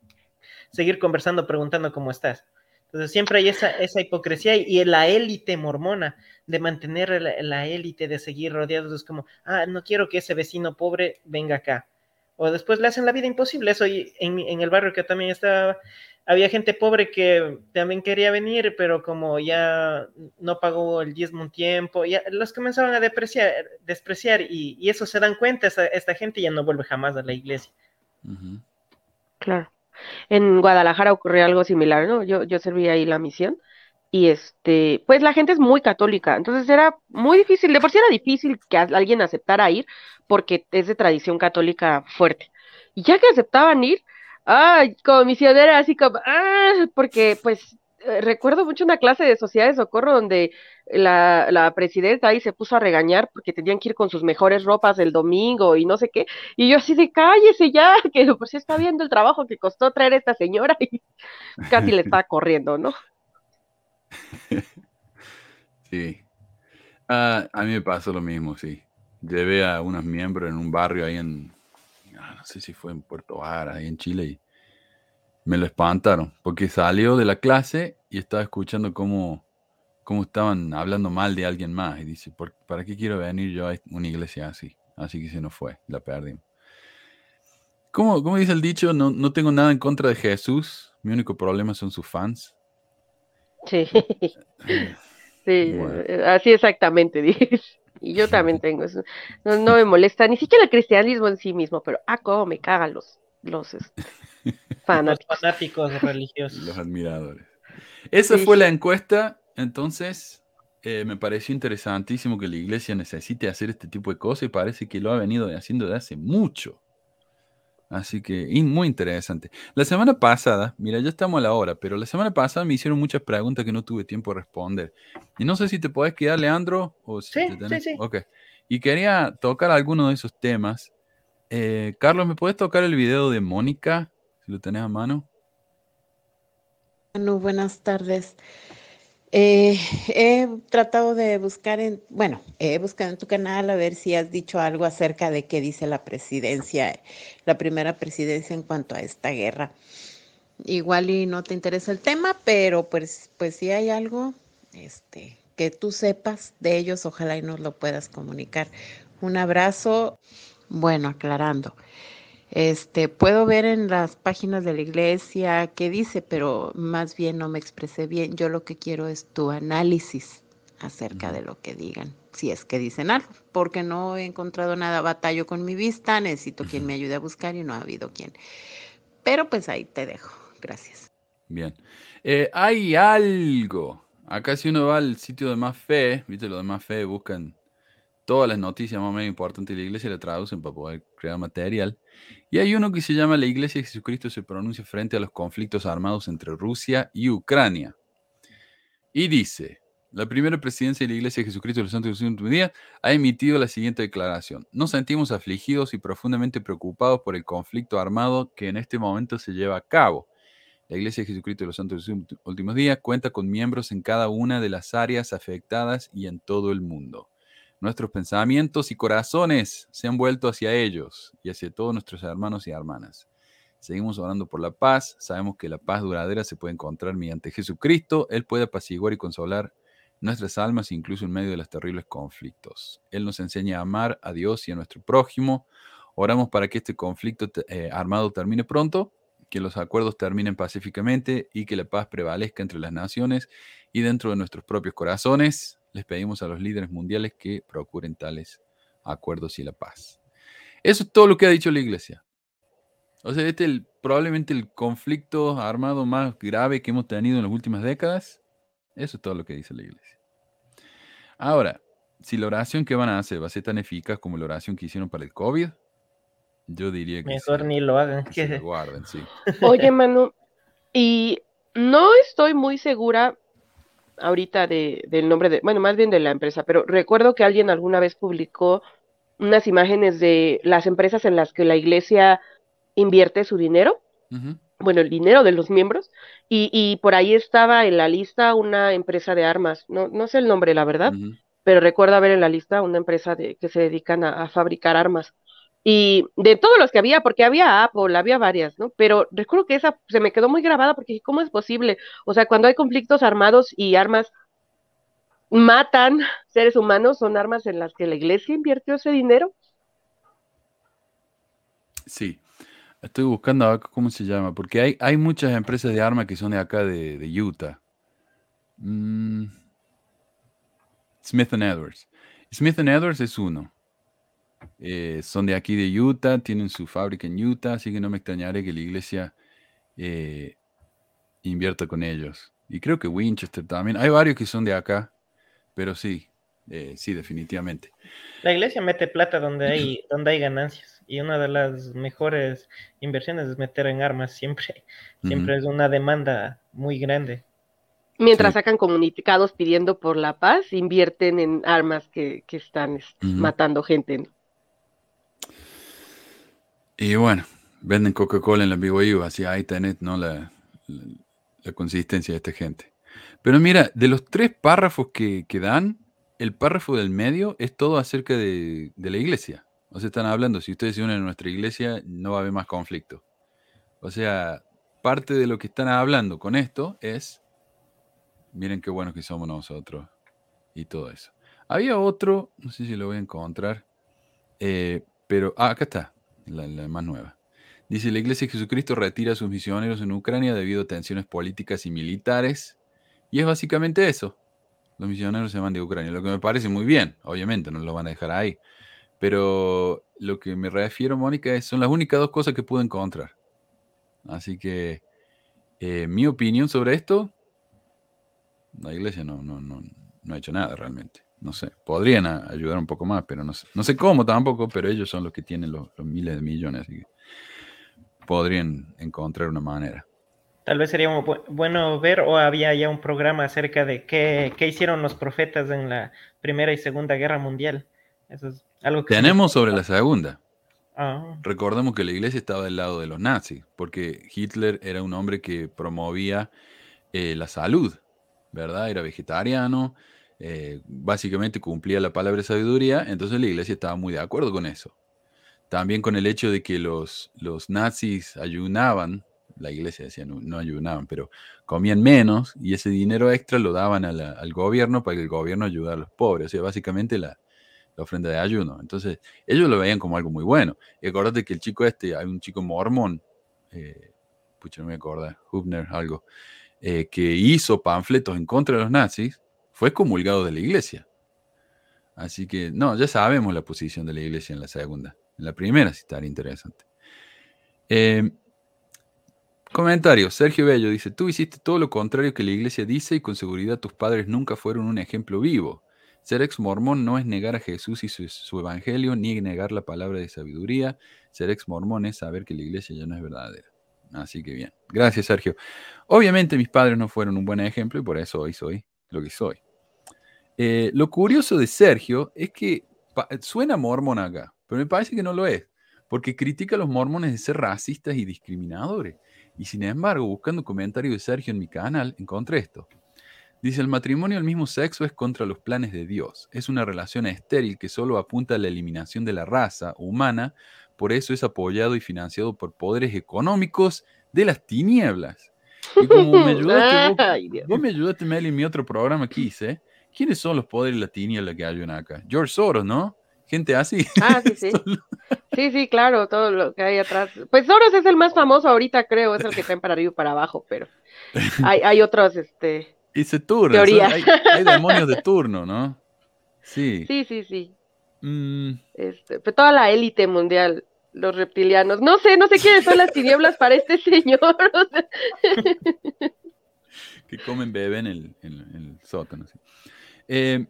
seguir conversando, preguntando cómo estás. Entonces siempre hay esa, esa hipocresía y, la élite mormona de mantener la, élite, de seguir rodeados, es como, ah, no quiero que ese vecino pobre venga acá. O después le hacen la vida imposible. Eso en, en el barrio que también estaba había gente pobre que también quería venir, pero como ya no pagó el diezmo un tiempo, ya los comenzaban a depreciar, despreciar y, eso se dan cuenta, esta, gente ya no vuelve jamás a la iglesia. Claro. En Guadalajara ocurrió algo similar, ¿no? Yo, yo serví ahí la misión y este, pues la gente es muy católica, entonces era muy difícil, de por sí era difícil que alguien aceptara ir porque es de tradición católica fuerte. Y ya que aceptaban ir, ay, como así como, ah, porque pues eh, recuerdo mucho una clase de sociedad de socorro donde la, la, presidenta ahí se puso a regañar porque tenían que ir con sus mejores ropas el domingo y no sé qué, y yo así de cállese ya, que pues está viendo el trabajo que costó traer a esta señora y casi le estaba corriendo, ¿no? Sí. Ah, a mí me pasó lo mismo, sí. Llevé a unos miembros en un barrio ahí en, no sé si fue en Puerto Vara, ahí en Chile, y me lo espantaron, porque salió de la clase y estaba escuchando cómo, cómo estaban hablando mal de alguien más, y dice, ¿para qué quiero venir yo a una iglesia así? Así que se nos fue, la perdimos. ¿Cómo, cómo dice el dicho? No, no tengo nada en contra de Jesús, mi único problema son sus fans. Sí. Sí, así exactamente, dice. Y yo también tengo eso. No, me molesta ni siquiera el cristianismo en sí mismo, pero ah, cómo me cagan los, los, este, fanáticos. religiosos. Los admiradores. Esa fue la encuesta, entonces eh, me pareció interesantísimo que la iglesia necesite hacer este tipo de cosas y parece que lo ha venido haciendo desde hace mucho. Así que muy interesante. La semana pasada, mira, ya estamos a la hora, pero la semana pasada me hicieron muchas preguntas que no tuve tiempo de responder. Y no sé si te puedes quedar, Leandro, o si sí, sí, sí. Ok. Y quería tocar alguno de esos temas. Eh, Carlos, ¿me puedes tocar el video de Mónica? Si lo tenés a mano. Bueno, buenas tardes. Eh, he tratado de buscar en, bueno, he buscado en tu canal a ver si has dicho algo acerca de qué dice la presidencia, la primera presidencia en cuanto a esta guerra. Igual y no te interesa el tema, pero pues, pues si hay algo, este, que tú sepas de ellos, ojalá y nos lo puedas comunicar. Un abrazo, bueno, aclarando. Este, puedo ver en las páginas de la iglesia qué dice, pero más bien no me expresé bien. Yo lo que quiero es tu análisis acerca de lo que digan, si es que dicen algo, porque no he encontrado nada, batallo con mi vista, necesito quien me ayude a buscar y no ha habido quien. Pero pues ahí te dejo. Gracias. Bien. Eh, hay algo. Acá si uno va al sitio de Más Fe, viste, lo de Más Fe buscan todas las noticias más importantes de la iglesia la traducen para poder crear material. Y hay uno que se llama La Iglesia de Jesucristo se pronuncia frente a los conflictos armados entre Rusia y Ucrania. Y dice, la primera presidencia de la Iglesia de Jesucristo de los Santos de los Días ha emitido la siguiente declaración. Nos sentimos afligidos y profundamente preocupados por el conflicto armado que en este momento se lleva a cabo. La Iglesia de Jesucristo de los Santos de los Últimos Días cuenta con miembros en cada una de las áreas afectadas y en todo el mundo. Nuestros pensamientos y corazones se han vuelto hacia ellos y hacia todos nuestros hermanos y hermanas. Seguimos orando por la paz. Sabemos que la paz duradera se puede encontrar mediante Jesucristo. Él puede apaciguar y consolar nuestras almas incluso en medio de los terribles conflictos. Él nos enseña a amar a Dios y a nuestro prójimo. Oramos para que este conflicto eh, armado termine pronto, que los acuerdos terminen pacíficamente y que la paz prevalezca entre las naciones y dentro de nuestros propios corazones les pedimos a los líderes mundiales que procuren tales acuerdos y la paz. Eso es todo lo que ha dicho la iglesia. O sea, este es probablemente el conflicto armado más grave que hemos tenido en las últimas décadas. Eso es todo lo que dice la iglesia. Ahora, si la oración que van a hacer va a ser tan eficaz como la oración que hicieron para el COVID, Yo diría que Mejor sí, ni lo hagan. que se que- guarden, sí. Oye, Manu, y no estoy muy segura ahorita de, del nombre de, bueno, más bien de la empresa, pero recuerdo que alguien alguna vez publicó unas imágenes de las empresas en las que la iglesia invierte su dinero, bueno, el dinero de los miembros, y, y por ahí estaba en la lista una empresa de armas, no, no sé el nombre, la verdad, pero recuerdo ver en la lista una empresa de, que se dedican a, a fabricar armas. Y de todos los que había, porque había Apple, había varias, ¿no? Pero recuerdo que esa se me quedó muy grabada porque ¿cómo es posible? O sea, cuando hay conflictos armados y armas matan seres humanos, son armas en las que la iglesia invirtió ese dinero. Sí. Estoy buscando cómo se llama, porque hay, hay muchas empresas de armas que son de acá de, de Utah. Mm. Smith Edwards. Smith Edwards es uno. Eh, son de aquí de Utah, tienen su fábrica en Utah, así que no me extrañaré que la iglesia eh, invierta con ellos. Y creo que Winchester también. Hay varios que son de acá, pero sí, eh, sí, definitivamente. La iglesia mete plata donde hay, donde hay ganancias. Y una de las mejores inversiones es meter en armas. Siempre, siempre es una demanda muy grande. Mientras Sí. sacan comunicados pidiendo por la paz, invierten en armas que, que están matando gente. ¿no? Y bueno, venden Coca-Cola en la BYU, así ahí tenés ¿no? la, la, la consistencia de esta gente. Pero mira, de los tres párrafos que, que dan, el párrafo del medio es todo acerca de, de la iglesia. O sea, están hablando, si ustedes se unen a nuestra iglesia, no va a haber más conflicto. O sea, parte de lo que están hablando con esto es, miren qué buenos que somos nosotros y todo eso. Había otro, no sé si lo voy a encontrar, eh, pero, ah, acá está, la, más nueva. Dice, la Iglesia de Jesucristo retira a sus misioneros en Ucrania debido a tensiones políticas y militares. Y es básicamente eso. Los misioneros se van de Ucrania, lo que me parece muy bien, obviamente, no lo van a dejar ahí. Pero lo que me refiero, Mónica, es, son las únicas dos cosas que pude encontrar. Así que eh, mi opinión sobre esto, la iglesia no, no, no, no ha hecho nada realmente. No sé, podrían a- ayudar un poco más, pero no sé, no sé cómo tampoco, pero ellos son los que tienen los, los miles de millones, así que podrían encontrar una manera. Tal vez sería bu- bueno ver o había ya un programa acerca de qué, qué hicieron los profetas en la Primera y Segunda Guerra Mundial. Eso es algo que... Tenemos sobre la segunda. Ah, Recordemos que la iglesia estaba del lado de los nazis, porque Hitler era un hombre que promovía eh, la salud, ¿verdad? Era vegetariano, eh, básicamente cumplía la palabra de sabiduría, entonces la iglesia estaba muy de acuerdo con eso. También con el hecho de que los, los nazis ayunaban, la iglesia decía no, no ayunaban, pero comían menos y ese dinero extra lo daban al gobierno para que el gobierno ayudara a los pobres, o sea, básicamente la, la ofrenda de ayuno. Entonces, ellos lo veían como algo muy bueno. Y acuérdate que el chico este, hay un chico mormón, eh, pucha, no me acuerdo, Hubner, algo, eh, que hizo panfletos en contra de los nazis, fue comulgado de la iglesia. Así que, no, ya sabemos la posición de la iglesia en la segunda. En la primera sí estaría interesante. Eh, comentario, Sergio Bello dice, tú hiciste todo lo contrario que la iglesia dice y con seguridad tus padres nunca fueron un ejemplo vivo. Ser ex mormón no es negar a Jesús y su, su evangelio, ni negar la palabra de sabiduría. Ser ex mormón es saber que la iglesia ya no es verdadera. Así que bien. Gracias, Sergio. Obviamente mis padres no fueron un buen ejemplo y por eso hoy soy lo que soy. Eh, lo curioso de Sergio es que suena mormón acá, pero me parece que no lo es, porque critica a los mormones de ser racistas y discriminadores. Y sin embargo, buscando comentarios de Sergio en mi canal, encontré esto. Dice, el matrimonio del mismo sexo es contra los planes de Dios. Es una relación estéril que solo apunta a la eliminación de la raza humana, por eso es apoyado y financiado por poderes económicos de las tinieblas. Y como me ayudaste, vos, vos me ayudaste, Mel, en mi otro programa que hice, ¿quiénes son los poderes de la que hay acá? George Soros, ¿no? Gente así. Ah, sí, sí. Sí, sí, claro, todo lo que hay atrás. Pues Soros es el más famoso ahorita, creo, es el que traen para arriba y para abajo, pero hay, hay otros, este, Y se son- Hay, hay demonios de turno, ¿no? Sí. sí, sí, sí, Mm, este, pero toda la élite mundial, los reptilianos, no sé, no sé quiénes son las tinieblas para este señor, o sea, que comen bebé en el, en el sótano. sí. Eh,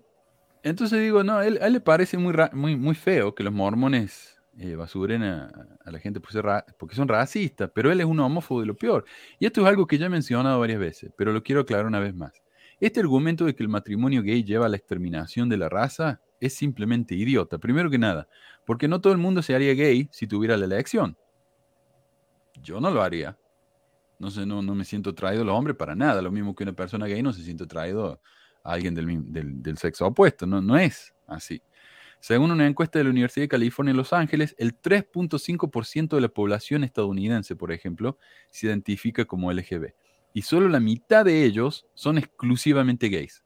entonces digo, no, a él, a él le parece muy, muy, muy feo que los mormones eh, basuren a, a la gente porque son racistas, pero él es un homófobo de lo peor. Y esto es algo que ya he mencionado varias veces, pero lo quiero aclarar una vez más. Este argumento de que el matrimonio gay lleva a la exterminación de la raza es simplemente idiota, primero que nada, porque no todo el mundo se haría gay si tuviera la elección. Yo no lo haría. No sé, no, no me siento traído a los hombres para nada. Lo mismo que una persona gay no se siente traído a alguien del, del- del sexo opuesto. No, no es así. Según una encuesta de la Universidad de California en Los Ángeles, el 3.5% de la población estadounidense, por ejemplo, se identifica como LGB. Y solo la mitad de ellos son exclusivamente gays,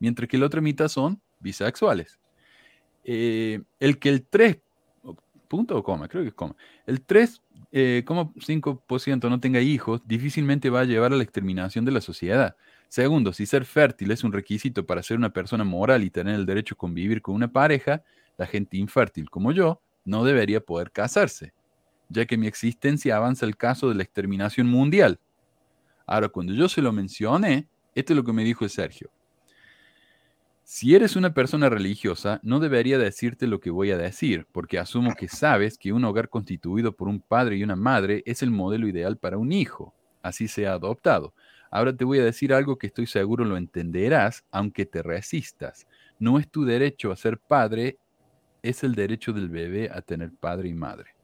mientras que la otra mitad son bisexuales. Eh, el que el 3, punto o coma, creo que es coma, el 3,5% no tenga hijos difícilmente va a llevar a la exterminación de la sociedad. Segundo, si ser fértil es un requisito para ser una persona moral y tener el derecho a convivir con una pareja, la gente infértil como yo no debería poder casarse, ya que mi existencia avanza el caso de la exterminación mundial. Ahora, cuando yo se lo mencioné, esto es lo que me dijo Sergio. Si eres una persona religiosa, no debería decirte lo que voy a decir, porque asumo que sabes que un hogar constituido por un padre y una madre es el modelo ideal para un hijo, así sea adoptado. Ahora te voy a decir algo que estoy seguro lo entenderás, aunque te resistas. No es tu derecho a ser padre, es el derecho del bebé a tener padre y madre.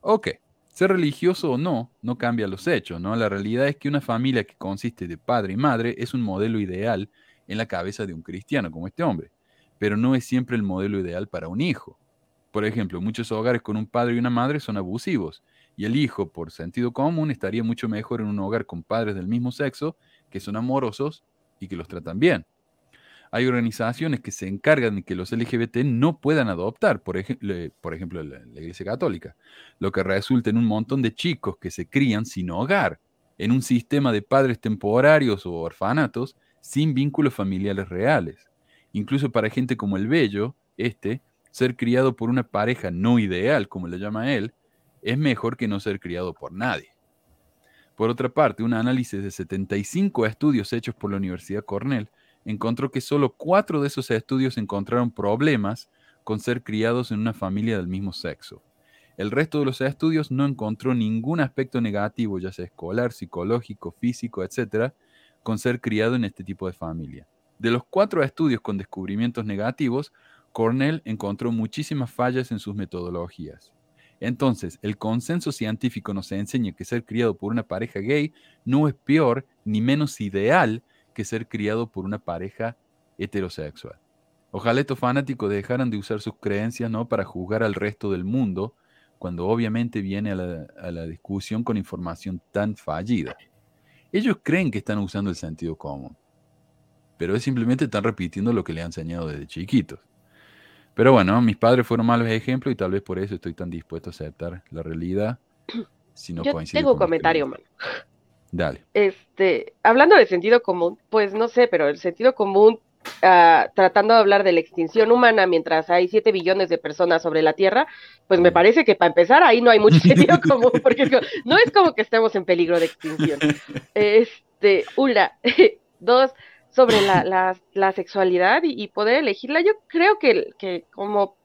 Ok, ser religioso o no, no cambia los hechos, ¿no? La realidad es que una familia que consiste de padre y madre es un modelo ideal en la cabeza de un cristiano como este hombre, pero no es siempre el modelo ideal para un hijo. Por ejemplo, muchos hogares con un padre y una madre son abusivos, y el hijo, por sentido común, estaría mucho mejor en un hogar con padres del mismo sexo, que son amorosos y que los tratan bien. Hay organizaciones que se encargan de que los LGBT no puedan adoptar, por, ejemplo, la Iglesia Católica, lo que resulta en un montón de chicos que se crían sin hogar, en un sistema de padres temporarios o orfanatos sin vínculos familiares reales. Incluso para gente como el Bello, este, ser criado por una pareja no ideal, como le llama él, es mejor que no ser criado por nadie. Por otra parte, un análisis de 75 estudios hechos por la Universidad Cornell encontró que solo cuatro de esos estudios encontraron problemas con ser criados en una familia del mismo sexo. El resto de los estudios no encontró ningún aspecto negativo, ya sea escolar, psicológico, físico, etc., con ser criado en este tipo de familia. De los cuatro estudios con descubrimientos negativos, Cornell encontró muchísimas fallas en sus metodologías. Entonces, el consenso científico nos enseña que ser criado por una pareja gay no es peor ni menos ideal que ser criado por una pareja heterosexual. Ojalá estos fanáticos dejaran de usar sus creencias ¿no? para juzgar al resto del mundo, cuando obviamente viene a la, a la discusión con información tan fallida. Ellos creen que están usando el sentido común, pero es simplemente están repitiendo lo que le han enseñado desde chiquitos. Pero bueno, mis padres fueron malos ejemplos y tal vez por eso estoy tan dispuesto a aceptar la realidad. Si no Yo tengo un comentario, mano. Dale. Este, hablando de sentido común, pues no sé, pero el sentido común, ah, tratando de hablar de la extinción humana mientras hay 7 billones de personas sobre la Tierra, pues me parece que para empezar ahí no hay mucho sentido común, porque es como- no es como que estemos en peligro de extinción. Este, una, dos, sobre la, la, la sexualidad y, y poder elegirla, yo creo que, que como,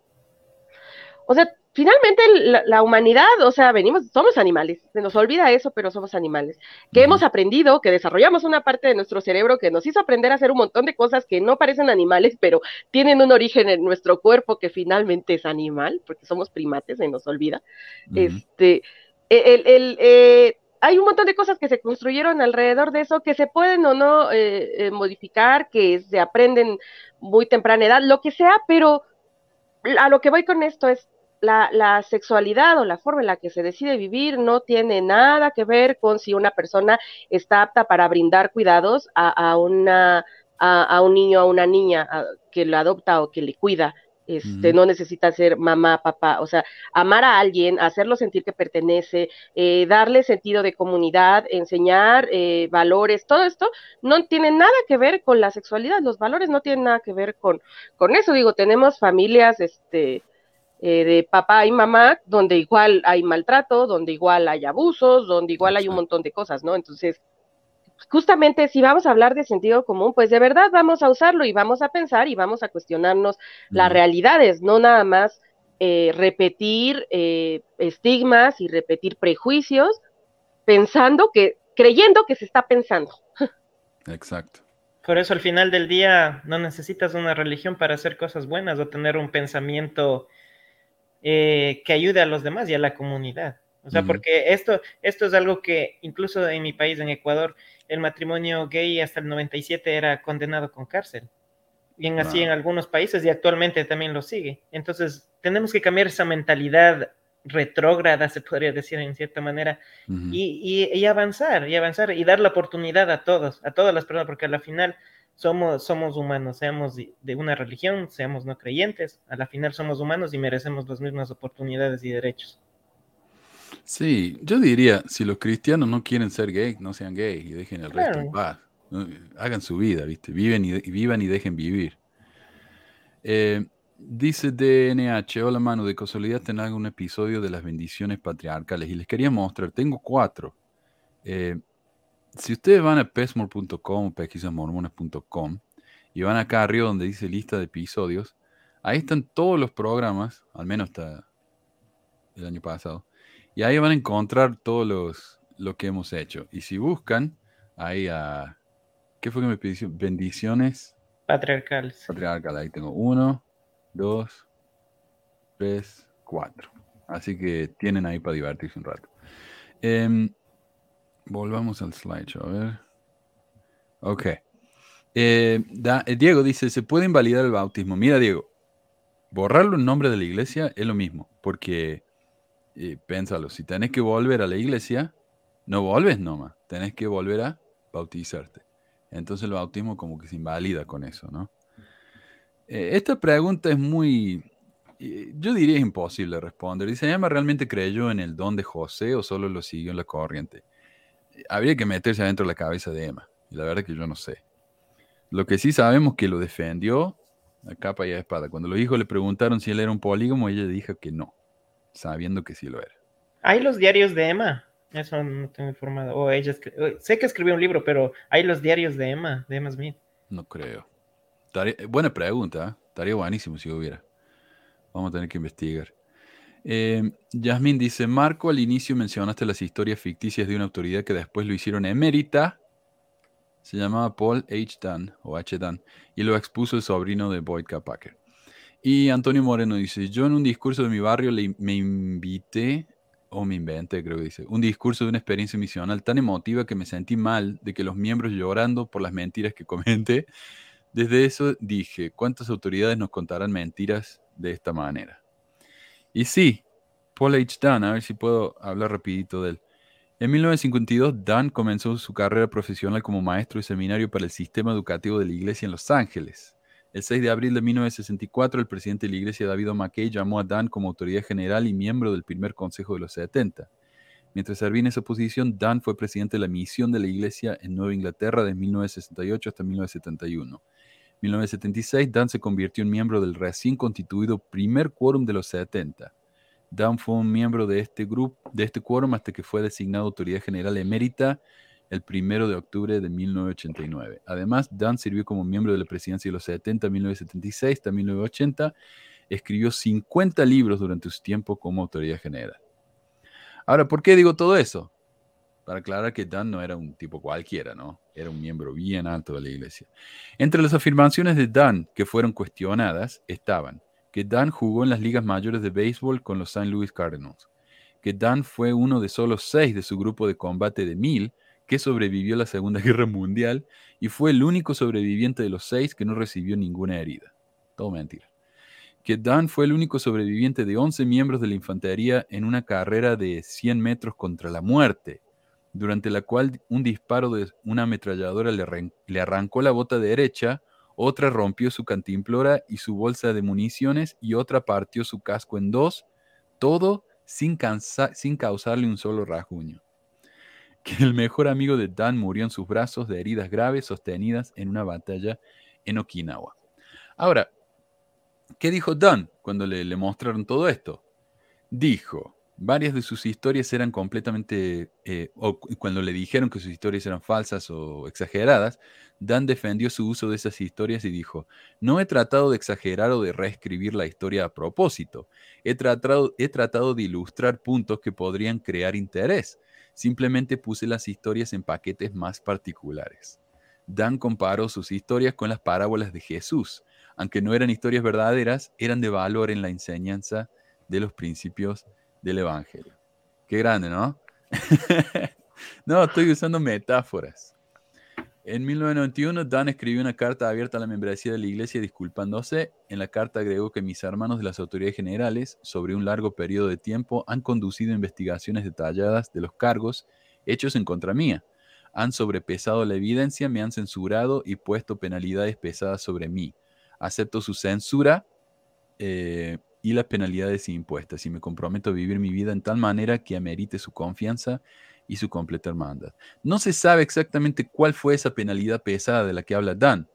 o sea, finalmente la, la humanidad, o sea, venimos, somos animales, se nos olvida eso, pero somos animales, que hemos aprendido, que desarrollamos una parte de nuestro cerebro que nos hizo aprender a hacer un montón de cosas que no parecen animales, pero tienen un origen en nuestro cuerpo que finalmente es animal, porque somos primates, se nos olvida. Este, el, el, eh, hay un montón de cosas que se construyeron alrededor de eso que se pueden o no eh, eh, modificar, que se aprenden muy temprana edad, lo que sea, pero a lo que voy con esto es la, la sexualidad o la forma en la que se decide vivir no tiene nada que ver con si una persona está apta para brindar cuidados a, a una a, a un niño o a una niña a- que lo adopta o que le cuida. Este, no necesita ser mamá, papá, o sea, amar a alguien, hacerlo sentir que pertenece, eh, darle sentido de comunidad, enseñar eh, valores, todo esto no tiene nada que ver con la sexualidad, los valores no tienen nada que ver con, con eso, digo, tenemos familias, este, eh, de papá y mamá, donde igual hay maltrato, donde igual hay abusos, donde igual hay un montón de cosas, ¿no? Entonces, justamente si vamos a hablar de sentido común, pues de verdad vamos a usarlo y vamos a pensar y vamos a cuestionarnos las realidades, no nada más eh, repetir eh, estigmas y repetir prejuicios, pensando que, creyendo que se está pensando. Exacto. Por eso al final del día no necesitas una religión para hacer cosas buenas o tener un pensamiento eh, que ayude a los demás y a la comunidad. O sea, porque esto, esto es algo que incluso en mi país, en Ecuador, el matrimonio gay hasta el 97 era condenado con cárcel. Y en así en algunos países y actualmente también lo sigue. Entonces, tenemos que cambiar esa mentalidad retrógrada, se podría decir en cierta manera, y, y- y avanzar, y avanzar, y dar la oportunidad a todos, a todas las personas, porque a la final somos, somos humanos, seamos de, una religión, seamos no creyentes, a la final somos humanos y merecemos las mismas oportunidades y derechos. Sí, yo diría, si los cristianos no quieren ser gay, no sean gay y dejen el resto en Claro. paz. Hagan su vida, ¿viste? Viven y, vivan y dejen vivir. Eh, dice DNH, hola mano, de casualidad tenés algún episodio de las bendiciones patriarcales y les quería mostrar, tengo cuatro. Eh, si ustedes van a pesmore.com o pesquisasmormonas.com y van acá arriba donde dice lista de episodios, ahí están todos los programas, al menos hasta el año pasado, y ahí van a encontrar todos los lo que hemos hecho. Y si buscan, ahí a... ¿Qué fue que me pidió? Bendiciones Patriarcales. patriarcal. Ahí tengo uno, dos, tres, cuatro. Así que tienen ahí para divertirse un rato. Em, volvamos al slideshow, a ver. Ok. Eh, da- eh, Diego dice, ¿se puede invalidar el bautismo? Mira, Diego, borrarlo en nombre de la iglesia es lo mismo, porque, eh, pénsalo, si tenés que volver a la iglesia, no volves nomás, tenés que volver a bautizarte. Entonces el bautismo como que se invalida con eso, ¿no? Eh, esta pregunta es muy, yo diría imposible responder. Dice, ¿Emma realmente creyó en el don de José o solo lo siguió en la corriente? Habría que meterse adentro de la cabeza de Emma. Y la verdad que yo no sé. Lo que sí sabemos que lo defendió a capa y a espada. Cuando los hijos le preguntaron si él era un polígamo, ella dijo que no, sabiendo que sí lo era. Hay los diarios de Emma. Eso no tengo informado. O ella sé que escribió un libro, pero hay los diarios de Emma, de Emma Smith. No creo. Buena pregunta, ¿eh? estaría buenísimo si hubiera. Vamos a tener que investigar. Eh, dice, Marco, al inicio mencionaste las historias ficticias de una autoridad que después lo hicieron emérita. Se llamaba Paul H. Dunn, o H. Dunn, y lo expuso el sobrino de Boyd K. Packer. Y Antonio Moreno dice, yo en un discurso de mi barrio le- me invité, o me inventé, creo que dice, un discurso de una experiencia misional tan emotiva que me sentí mal de que los miembros llorando por las mentiras que comenté. Desde eso dije, ¿cuántas autoridades nos contarán mentiras de esta manera? Y sí, Paul H. Dunn, a ver si puedo hablar rapidito de él. En 1952, Dunn comenzó su carrera profesional como maestro de seminario para el sistema educativo de la iglesia en Los Ángeles. El 6 de abril de 1964, el presidente de la iglesia, David O. McKay, llamó a Dunn como autoridad general y miembro del primer consejo de los 70. Mientras servía en esa posición, Dunn fue presidente de la misión de la iglesia en Nueva Inglaterra de 1968 hasta 1971. En 1976, Dunn se convirtió en miembro del recién constituido primer quórum de los 70. Dunn fue un miembro de este grupo, de este quórum hasta que fue designado autoridad general emérita el 1 de octubre de 1989. Además, Dunn sirvió como miembro de la presidencia de los 70 1976 hasta 1980. Escribió 50 libros durante su tiempo como autoridad general. Ahora, ¿por qué digo todo eso? Para aclarar que Dan no era un tipo cualquiera, ¿no? Era un miembro bien alto de la iglesia. Entre las afirmaciones de Dan que fueron cuestionadas estaban que Dan jugó en las ligas mayores de béisbol con los St. Louis Cardinals, que Dan fue uno de solo seis de su grupo de combate de mil que sobrevivió a la Segunda Guerra Mundial y fue el único sobreviviente de los seis que no recibió ninguna herida. Todo mentira. Que Dan fue el único sobreviviente de 11 miembros de la infantería en una carrera de 100 metros contra la muerte, durante la cual un disparo de una ametralladora le, le arrancó la bota derecha, otra rompió su cantimplora y su bolsa de municiones y otra partió su casco en dos, todo sin, causarle un solo rasguño. Que el mejor amigo de Dan murió en sus brazos de heridas graves sostenidas en una batalla en Okinawa. Ahora, ¿qué dijo Dan cuando le mostraron todo esto? Dijo, Varias de sus historias eran completamente, eh, o cu- cuando le dijeron que sus historias eran falsas o exageradas, Dan defendió su uso de esas historias y dijo, no he tratado de exagerar o de reescribir la historia a propósito, he tratado, he tratado de ilustrar puntos que podrían crear interés, simplemente puse las historias en paquetes más particulares. Dan comparó sus historias con las parábolas de Jesús, aunque no eran historias verdaderas, eran de valor en la enseñanza de los principios del Evangelio. Qué grande, ¿no? no, estoy usando metáforas. En 1991, Dan escribió una carta abierta a la membresía de la iglesia disculpándose. En la carta agregó que mis hermanos de las autoridades generales, sobre un largo periodo de tiempo, han conducido investigaciones detalladas de los cargos hechos en contra mía. Han sobrepesado la evidencia, me han censurado y puesto penalidades pesadas sobre mí. Acepto su censura eh, y las penalidades impuestas y me comprometo a vivir mi vida en tal manera que amerite su confianza y su completa hermandad. No se sabe exactamente cuál fue esa penalidad pesada de la que habla Dan,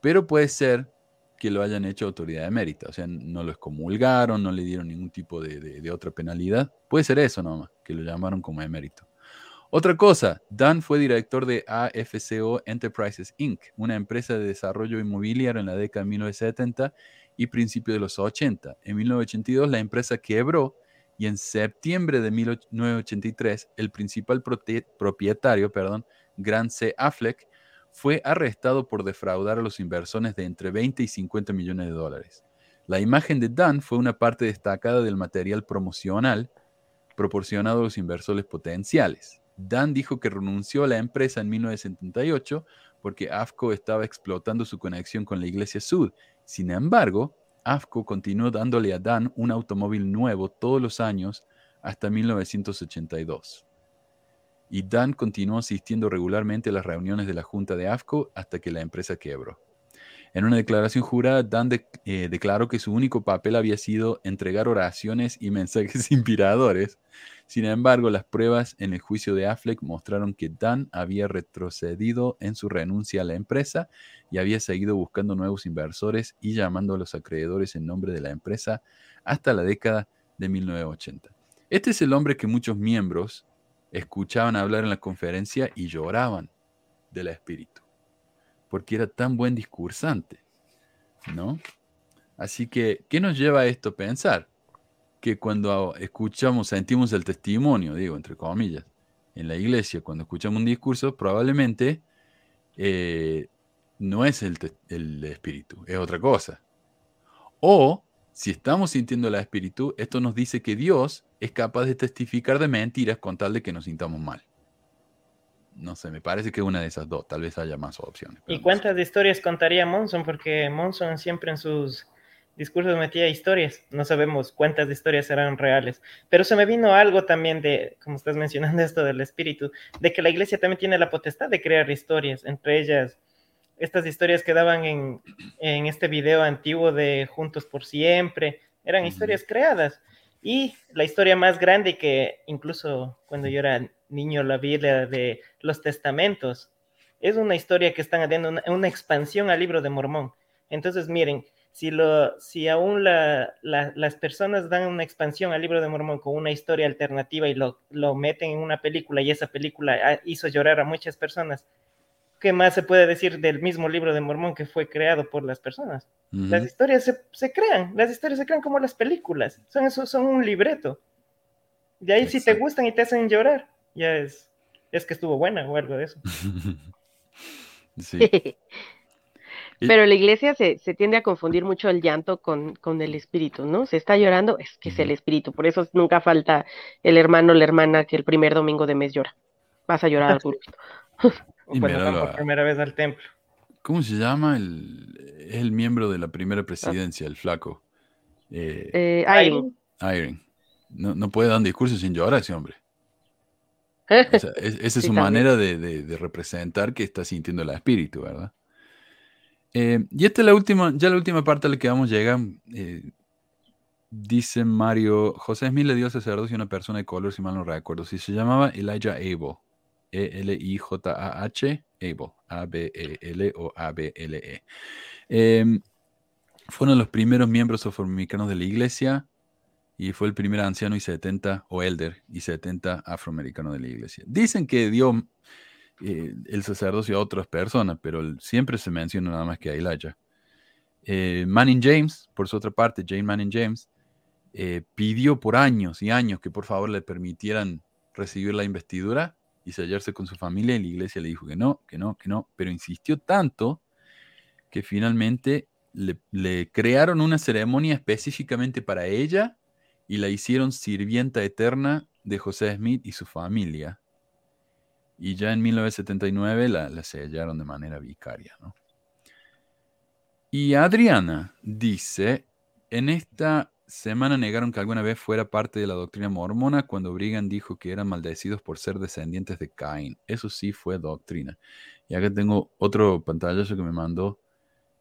pero puede ser que lo hayan hecho autoridad emérita, o sea, no lo excomulgaron, no le dieron ningún tipo de, de- de otra penalidad. Puede ser eso nomás, que lo llamaron como emérito. Otra cosa, Dan fue director de AFCO Enterprises Inc., una empresa de desarrollo inmobiliario en la década de 1970 y principios de los 80. En 1982 la empresa quebró y en septiembre de 1983 el principal propietario, perdón, Grant C. Affleck, fue arrestado por defraudar a los inversores de entre 20 y 50 millones de dólares. La imagen de Dan fue una parte destacada del material promocional proporcionado a los inversores potenciales. Dan dijo que renunció a la empresa en 1978 porque AFCO estaba explotando su conexión con la Iglesia Sud. Sin embargo, AFCO continuó dándole a Dan un automóvil nuevo todos los años hasta 1982. Y Dan continuó asistiendo regularmente a las reuniones de la junta de AFCO hasta que la empresa quebró. En una declaración jurada, Dan eh, declaró que su único papel había sido entregar oraciones y mensajes inspiradores. Sin embargo, las pruebas en el juicio de Affleck mostraron que Dan había retrocedido en su renuncia a la empresa y había seguido buscando nuevos inversores y llamando a los acreedores en nombre de la empresa hasta la década de 1980. Este es el hombre que muchos miembros escuchaban hablar en la conferencia y lloraban del espíritu, porque era tan buen discursante, ¿no? Así que, ¿qué nos lleva a esto a pensar? Que cuando escuchamos, sentimos el testimonio, digo, entre comillas, en la iglesia, cuando escuchamos un discurso, probablemente eh, no es el, el espíritu, es otra cosa. O, si estamos sintiendo el espíritu, esto nos dice que Dios es capaz de testificar de mentiras con tal de que nos sintamos mal. No sé, me parece que una de esas dos, tal vez haya más opciones. ¿Y no sé. cuántas historias contaría Monson? Porque Monson siempre en sus discursos metía historias. No sabemos cuántas historias serán reales. Pero se me vino algo también de, como estás mencionando esto del espíritu, de que la iglesia también tiene la potestad de crear historias, entre ellas estas historias que daban en, en este video antiguo de Juntos por Siempre, eran historias creadas. Y la historia más grande que incluso cuando yo era niño la vi, de los testamentos, es una historia que están haciendo una, expansión al libro de Mormón. Entonces, miren, si, lo, si aún la, las personas dan una expansión al libro de Mormón con una historia alternativa y lo, lo meten en una película y esa película ah, hizo llorar a muchas personas, ¿qué más se puede decir del mismo libro de Mormón que fue creado por las personas? Ujú. Las historias se, se, crean, las historias se crean como las películas, son, eso, son un libreto. De ahí Exacto. si te gustan y te hacen llorar, ya es, es que estuvo buena o algo de eso. sí. Pero la iglesia se, se, tiende a confundir mucho el llanto con, con, el espíritu, ¿no? Se está llorando, es que es el espíritu, por eso nunca falta el hermano o la hermana que el primer domingo de mes llora. Vas a llorar al culto. O cuando van por primera vez al templo. ¿Cómo se llama? El, es el miembro de la primera presidencia, el flaco. Eh, eh, Irene. Irene. No, no, puede dar un discurso sin llorar ese hombre. O sea, es, esa es sí, su también. manera de, de, de, representar que está sintiendo el espíritu, ¿verdad? Eh, y esta es la última, ya la última parte a la que vamos a llegar. Eh, dice Mario, José Smith le dio sacerdocio a una persona de color, si mal no recuerdo, si se llamaba Elijah Abel. E-L-I-J-A-H, Abel, A-B-E-L o A-B-L-E. Eh, fue uno de los primeros miembros afroamericanos de la iglesia. y fue el primer anciano y 70, o elder, y 70 afroamericano de la iglesia. Dicen que dio eh, el sacerdocio a otras personas, pero siempre se menciona nada más que a Elijah. Eh, Manning James, por su otra parte, Jane Manning James, eh, pidió por años y años que por favor le permitieran recibir la investidura y sellarse con su familia y la iglesia le dijo que no, que no, que no, pero insistió tanto que finalmente le crearon una ceremonia específicamente para ella y la hicieron sirvienta eterna de José Smith y su familia. Y ya en 1979 la, la sellaron de manera vicaria. Y Adriana dice, en esta semana negaron que alguna vez fuera parte de la doctrina mormona cuando Brigham dijo que eran maldecidos por ser descendientes de Caín. Eso sí fue doctrina. Y acá tengo otro pantallazo que me mandó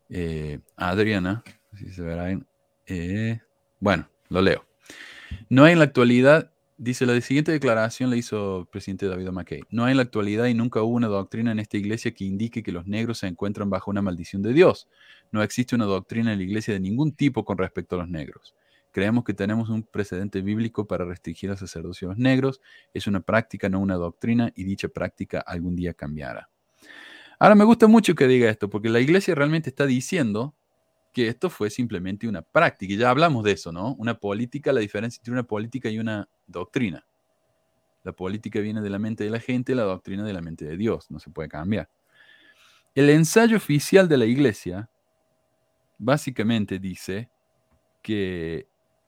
eh, Adriana. Si se verá eh, bueno, lo leo. No hay en la actualidad, dice la siguiente declaración la hizo el presidente David McKay. No hay en la actualidad y nunca hubo una doctrina en esta iglesia que indique que los negros se encuentran bajo una maldición de Dios. No existe una doctrina en la iglesia de ningún tipo con respecto a los negros. Creemos que tenemos un precedente bíblico para restringir a los negros. Es una práctica, no una doctrina, y dicha práctica algún día cambiará. Ahora me gusta mucho que diga esto, porque la iglesia realmente está diciendo que esto fue simplemente una práctica. Y ya hablamos de eso, ¿no? Una política, la diferencia entre una política y una doctrina. La política viene de la mente de la gente, la doctrina de la mente de Dios, no se puede cambiar. El ensayo oficial de la iglesia básicamente dice que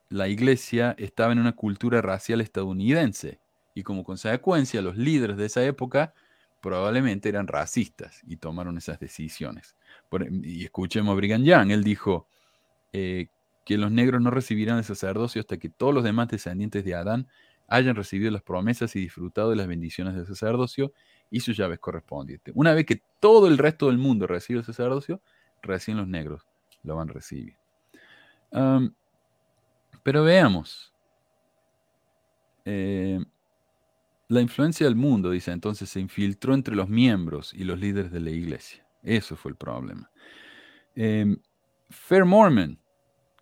la iglesia estaba en una cultura racial estadounidense y como consecuencia los líderes de esa época probablemente eran racistas y tomaron esas decisiones y escuchemos a Brigham Young, él dijo eh, que los negros no recibirán el sacerdocio hasta que todos los demás descendientes de Adán hayan recibido las promesas y disfrutado de las bendiciones del sacerdocio y sus llaves correspondientes. Una vez que todo el resto del mundo recibe el sacerdocio, recién los negros lo van a recibir. Pero veamos. Eh, la influencia del mundo, dice entonces, se infiltró entre los miembros y los líderes de la iglesia. Eso fue el problema. Em, Fair Mormon,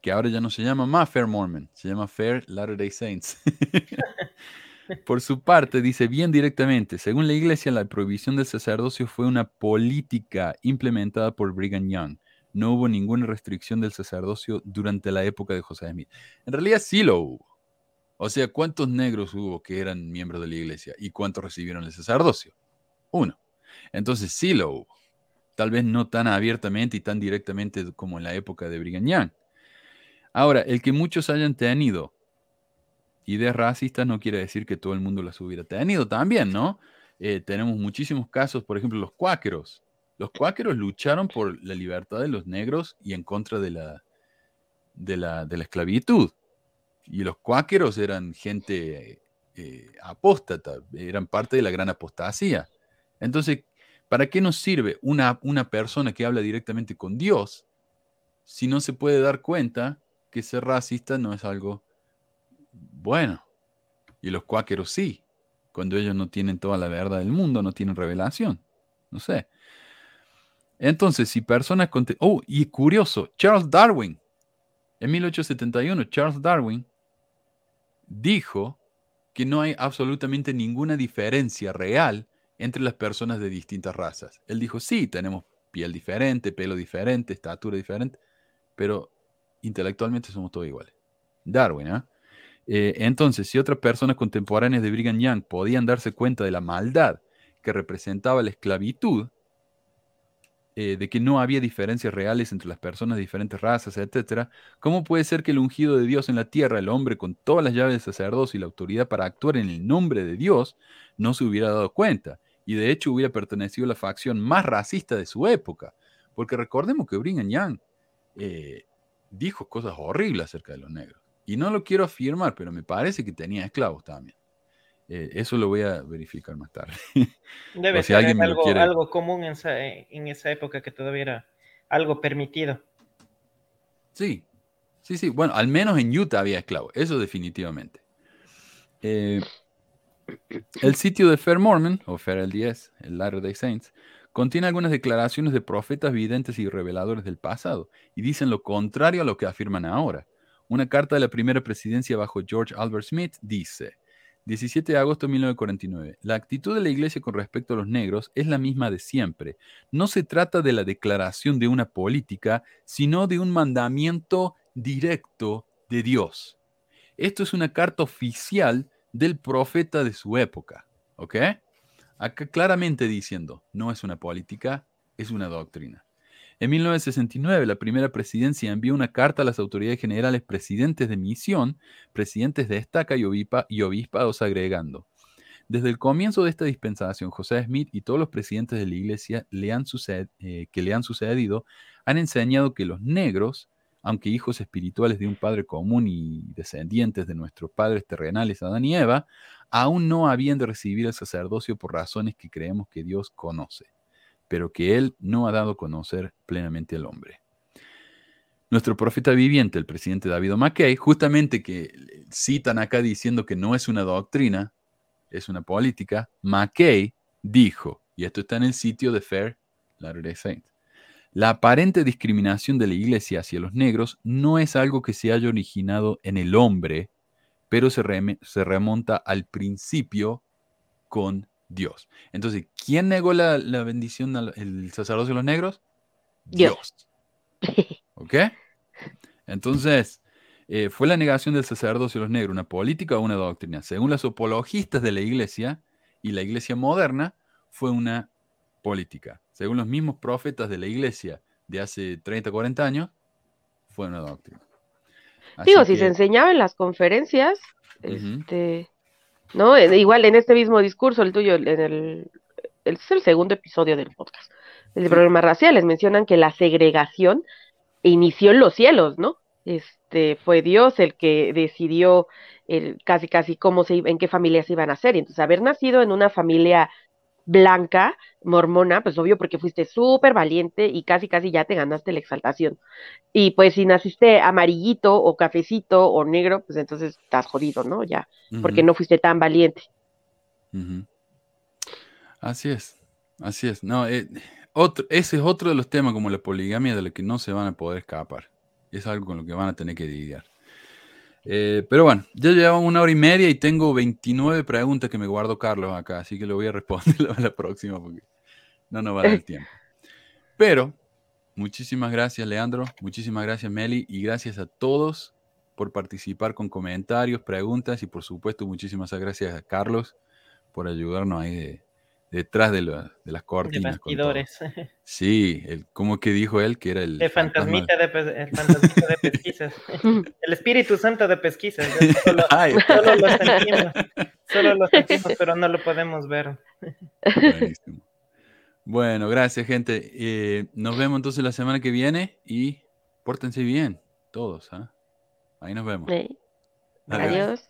que ahora ya no se llama más Fair Mormon, se llama Fair Latter-day Saints. Por su parte, dice bien directamente, según la iglesia, la prohibición del sacerdocio fue una política implementada por Brigham Young. No hubo ninguna restricción del sacerdocio durante la época de José Smith. En realidad sí lo hubo. O sea, ¿cuántos negros hubo que eran miembros de la iglesia y cuántos recibieron el sacerdocio? Uno. Entonces sí lo hubo tal vez no tan abiertamente y tan directamente como en la época de Brigham Young. Ahora, el que muchos hayan tenido ideas racistas no quiere decir que todo el mundo las hubiera tenido también, ¿no? Eh, tenemos muchísimos casos, por ejemplo, los cuáqueros. Los cuáqueros lucharon por la libertad de los negros y en contra de la, de la, esclavitud. Y los cuáqueros eran gente eh, apóstata, eran parte de la gran apostasía. Entonces, ¿Para qué nos sirve una, una persona que habla directamente con Dios si no se puede dar cuenta que ser racista no es algo bueno? Y los cuáqueros sí, cuando ellos no tienen toda la verdad del mundo, no tienen revelación. No sé. Entonces, si personas... Oh, y curioso, Charles Darwin, en 1871, Charles Darwin dijo que no hay absolutamente ninguna diferencia real entre las personas de distintas razas. Él dijo, sí, tenemos piel diferente, pelo diferente, estatura diferente, pero intelectualmente somos todos iguales. Darwin, ¿ah? ¿eh? entonces, si otras personas contemporáneas de Brigham Young podían darse cuenta de la maldad que representaba la esclavitud, eh, de que no había diferencias reales entre las personas de diferentes razas, etc., ¿cómo puede ser que el ungido de Dios en la tierra, el hombre con todas las llaves de sacerdocio y la autoridad para actuar en el nombre de Dios, no se hubiera dado cuenta? Y de hecho hubiera pertenecido a la facción más racista de su época. Porque recordemos que Brigham Young eh, dijo cosas horribles acerca de los negros. Y no lo quiero afirmar, pero me parece que tenía esclavos también. Eh, eso lo voy a verificar más tarde. Debe ser algo, común en esa, época que todavía era algo permitido. Sí, sí, sí. Bueno, al menos en Utah había esclavos, eso definitivamente. Eh, el sitio de Fair Mormon, o Fair LDS, el Latter Day Saints, contiene algunas declaraciones de profetas videntes y reveladores del pasado, y dicen lo contrario a lo que afirman ahora. Una carta de la primera presidencia bajo George Albert Smith dice, 17 de agosto de 1949. La actitud de la iglesia con respecto a los negros es la misma de siempre. No se trata de la declaración de una política, sino de un mandamiento directo de Dios. Esto es una carta oficial del profeta de su época. ¿Ok? Acá claramente diciendo, no es una política, es una doctrina. En 1969, la primera presidencia envió una carta a las autoridades generales, presidentes de misión, presidentes de estaca y, obispados agregando. Desde el comienzo de esta dispensación, José Smith y todos los presidentes de la iglesia eh, que le han sucedido han enseñado que los negros, aunque hijos espirituales de un padre común y descendientes de nuestros padres terrenales Adán y Eva, aún no habían de recibir el sacerdocio por razones que creemos que Dios conoce pero que Él no ha dado a conocer plenamente al hombre. Nuestro profeta viviente, el presidente David McKay, justamente que citan acá diciendo que no es una doctrina, es una política, McKay dijo, y esto está en el sitio de Fair Latter-day Saints, la aparente discriminación de la iglesia hacia los negros no es algo que se haya originado en el hombre, pero se, se remonta al principio con Dios. Entonces, ¿quién negó la, bendición al sacerdocio de los negros? Dios. ¿Ok? Entonces, eh, ¿fue la negación del sacerdocio de los negros una política o una doctrina? Según los apologistas de la iglesia y la iglesia moderna, fue una política. Según los mismos profetas de la iglesia de hace 30, 40 años, fue una doctrina. Digo, si se enseñaba en las conferencias, este, ¿no? Igual en este mismo discurso, el tuyo, en el, es el segundo episodio del podcast, el problema raciales, mencionan que la segregación inició en los cielos, ¿no? Este, fue Dios el que decidió el, casi casi cómo se en qué familias iban a ser. Y entonces, haber nacido en una familia blanca, mormona, pues obvio porque fuiste súper valiente y casi casi ya te ganaste la exaltación. Y pues si naciste amarillito o cafecito o negro, pues entonces estás jodido, ¿no? Ya, porque no fuiste tan valiente. Así es, así es. No, eh, otro, ese es otro de los temas como la poligamia de los que no se van a poder escapar. Es algo con lo que van a tener que lidiar. Eh, pero bueno, ya llevamos una hora y media y tengo 29 preguntas que me guardo Carlos acá, así que lo voy a responder a la próxima porque no nos va a dar el tiempo. Pero muchísimas gracias Leandro, muchísimas gracias Meli y gracias a todos por participar con comentarios, preguntas y por supuesto muchísimas gracias a Carlos por ayudarnos ahí de, detrás de, de las cortinas. De Sí, el, ¿cómo que dijo él que era el... El fantasmita de, el fantasmita de pesquisas. el Espíritu Santo de pesquisas. Solo, solo, lo sentimos, solo lo sentimos, pero no lo podemos ver. Buenísimo. Bueno, gracias gente. Eh, nos vemos entonces la semana que viene y pórtense bien, todos. ¿ah? Ahí nos vemos. Adiós.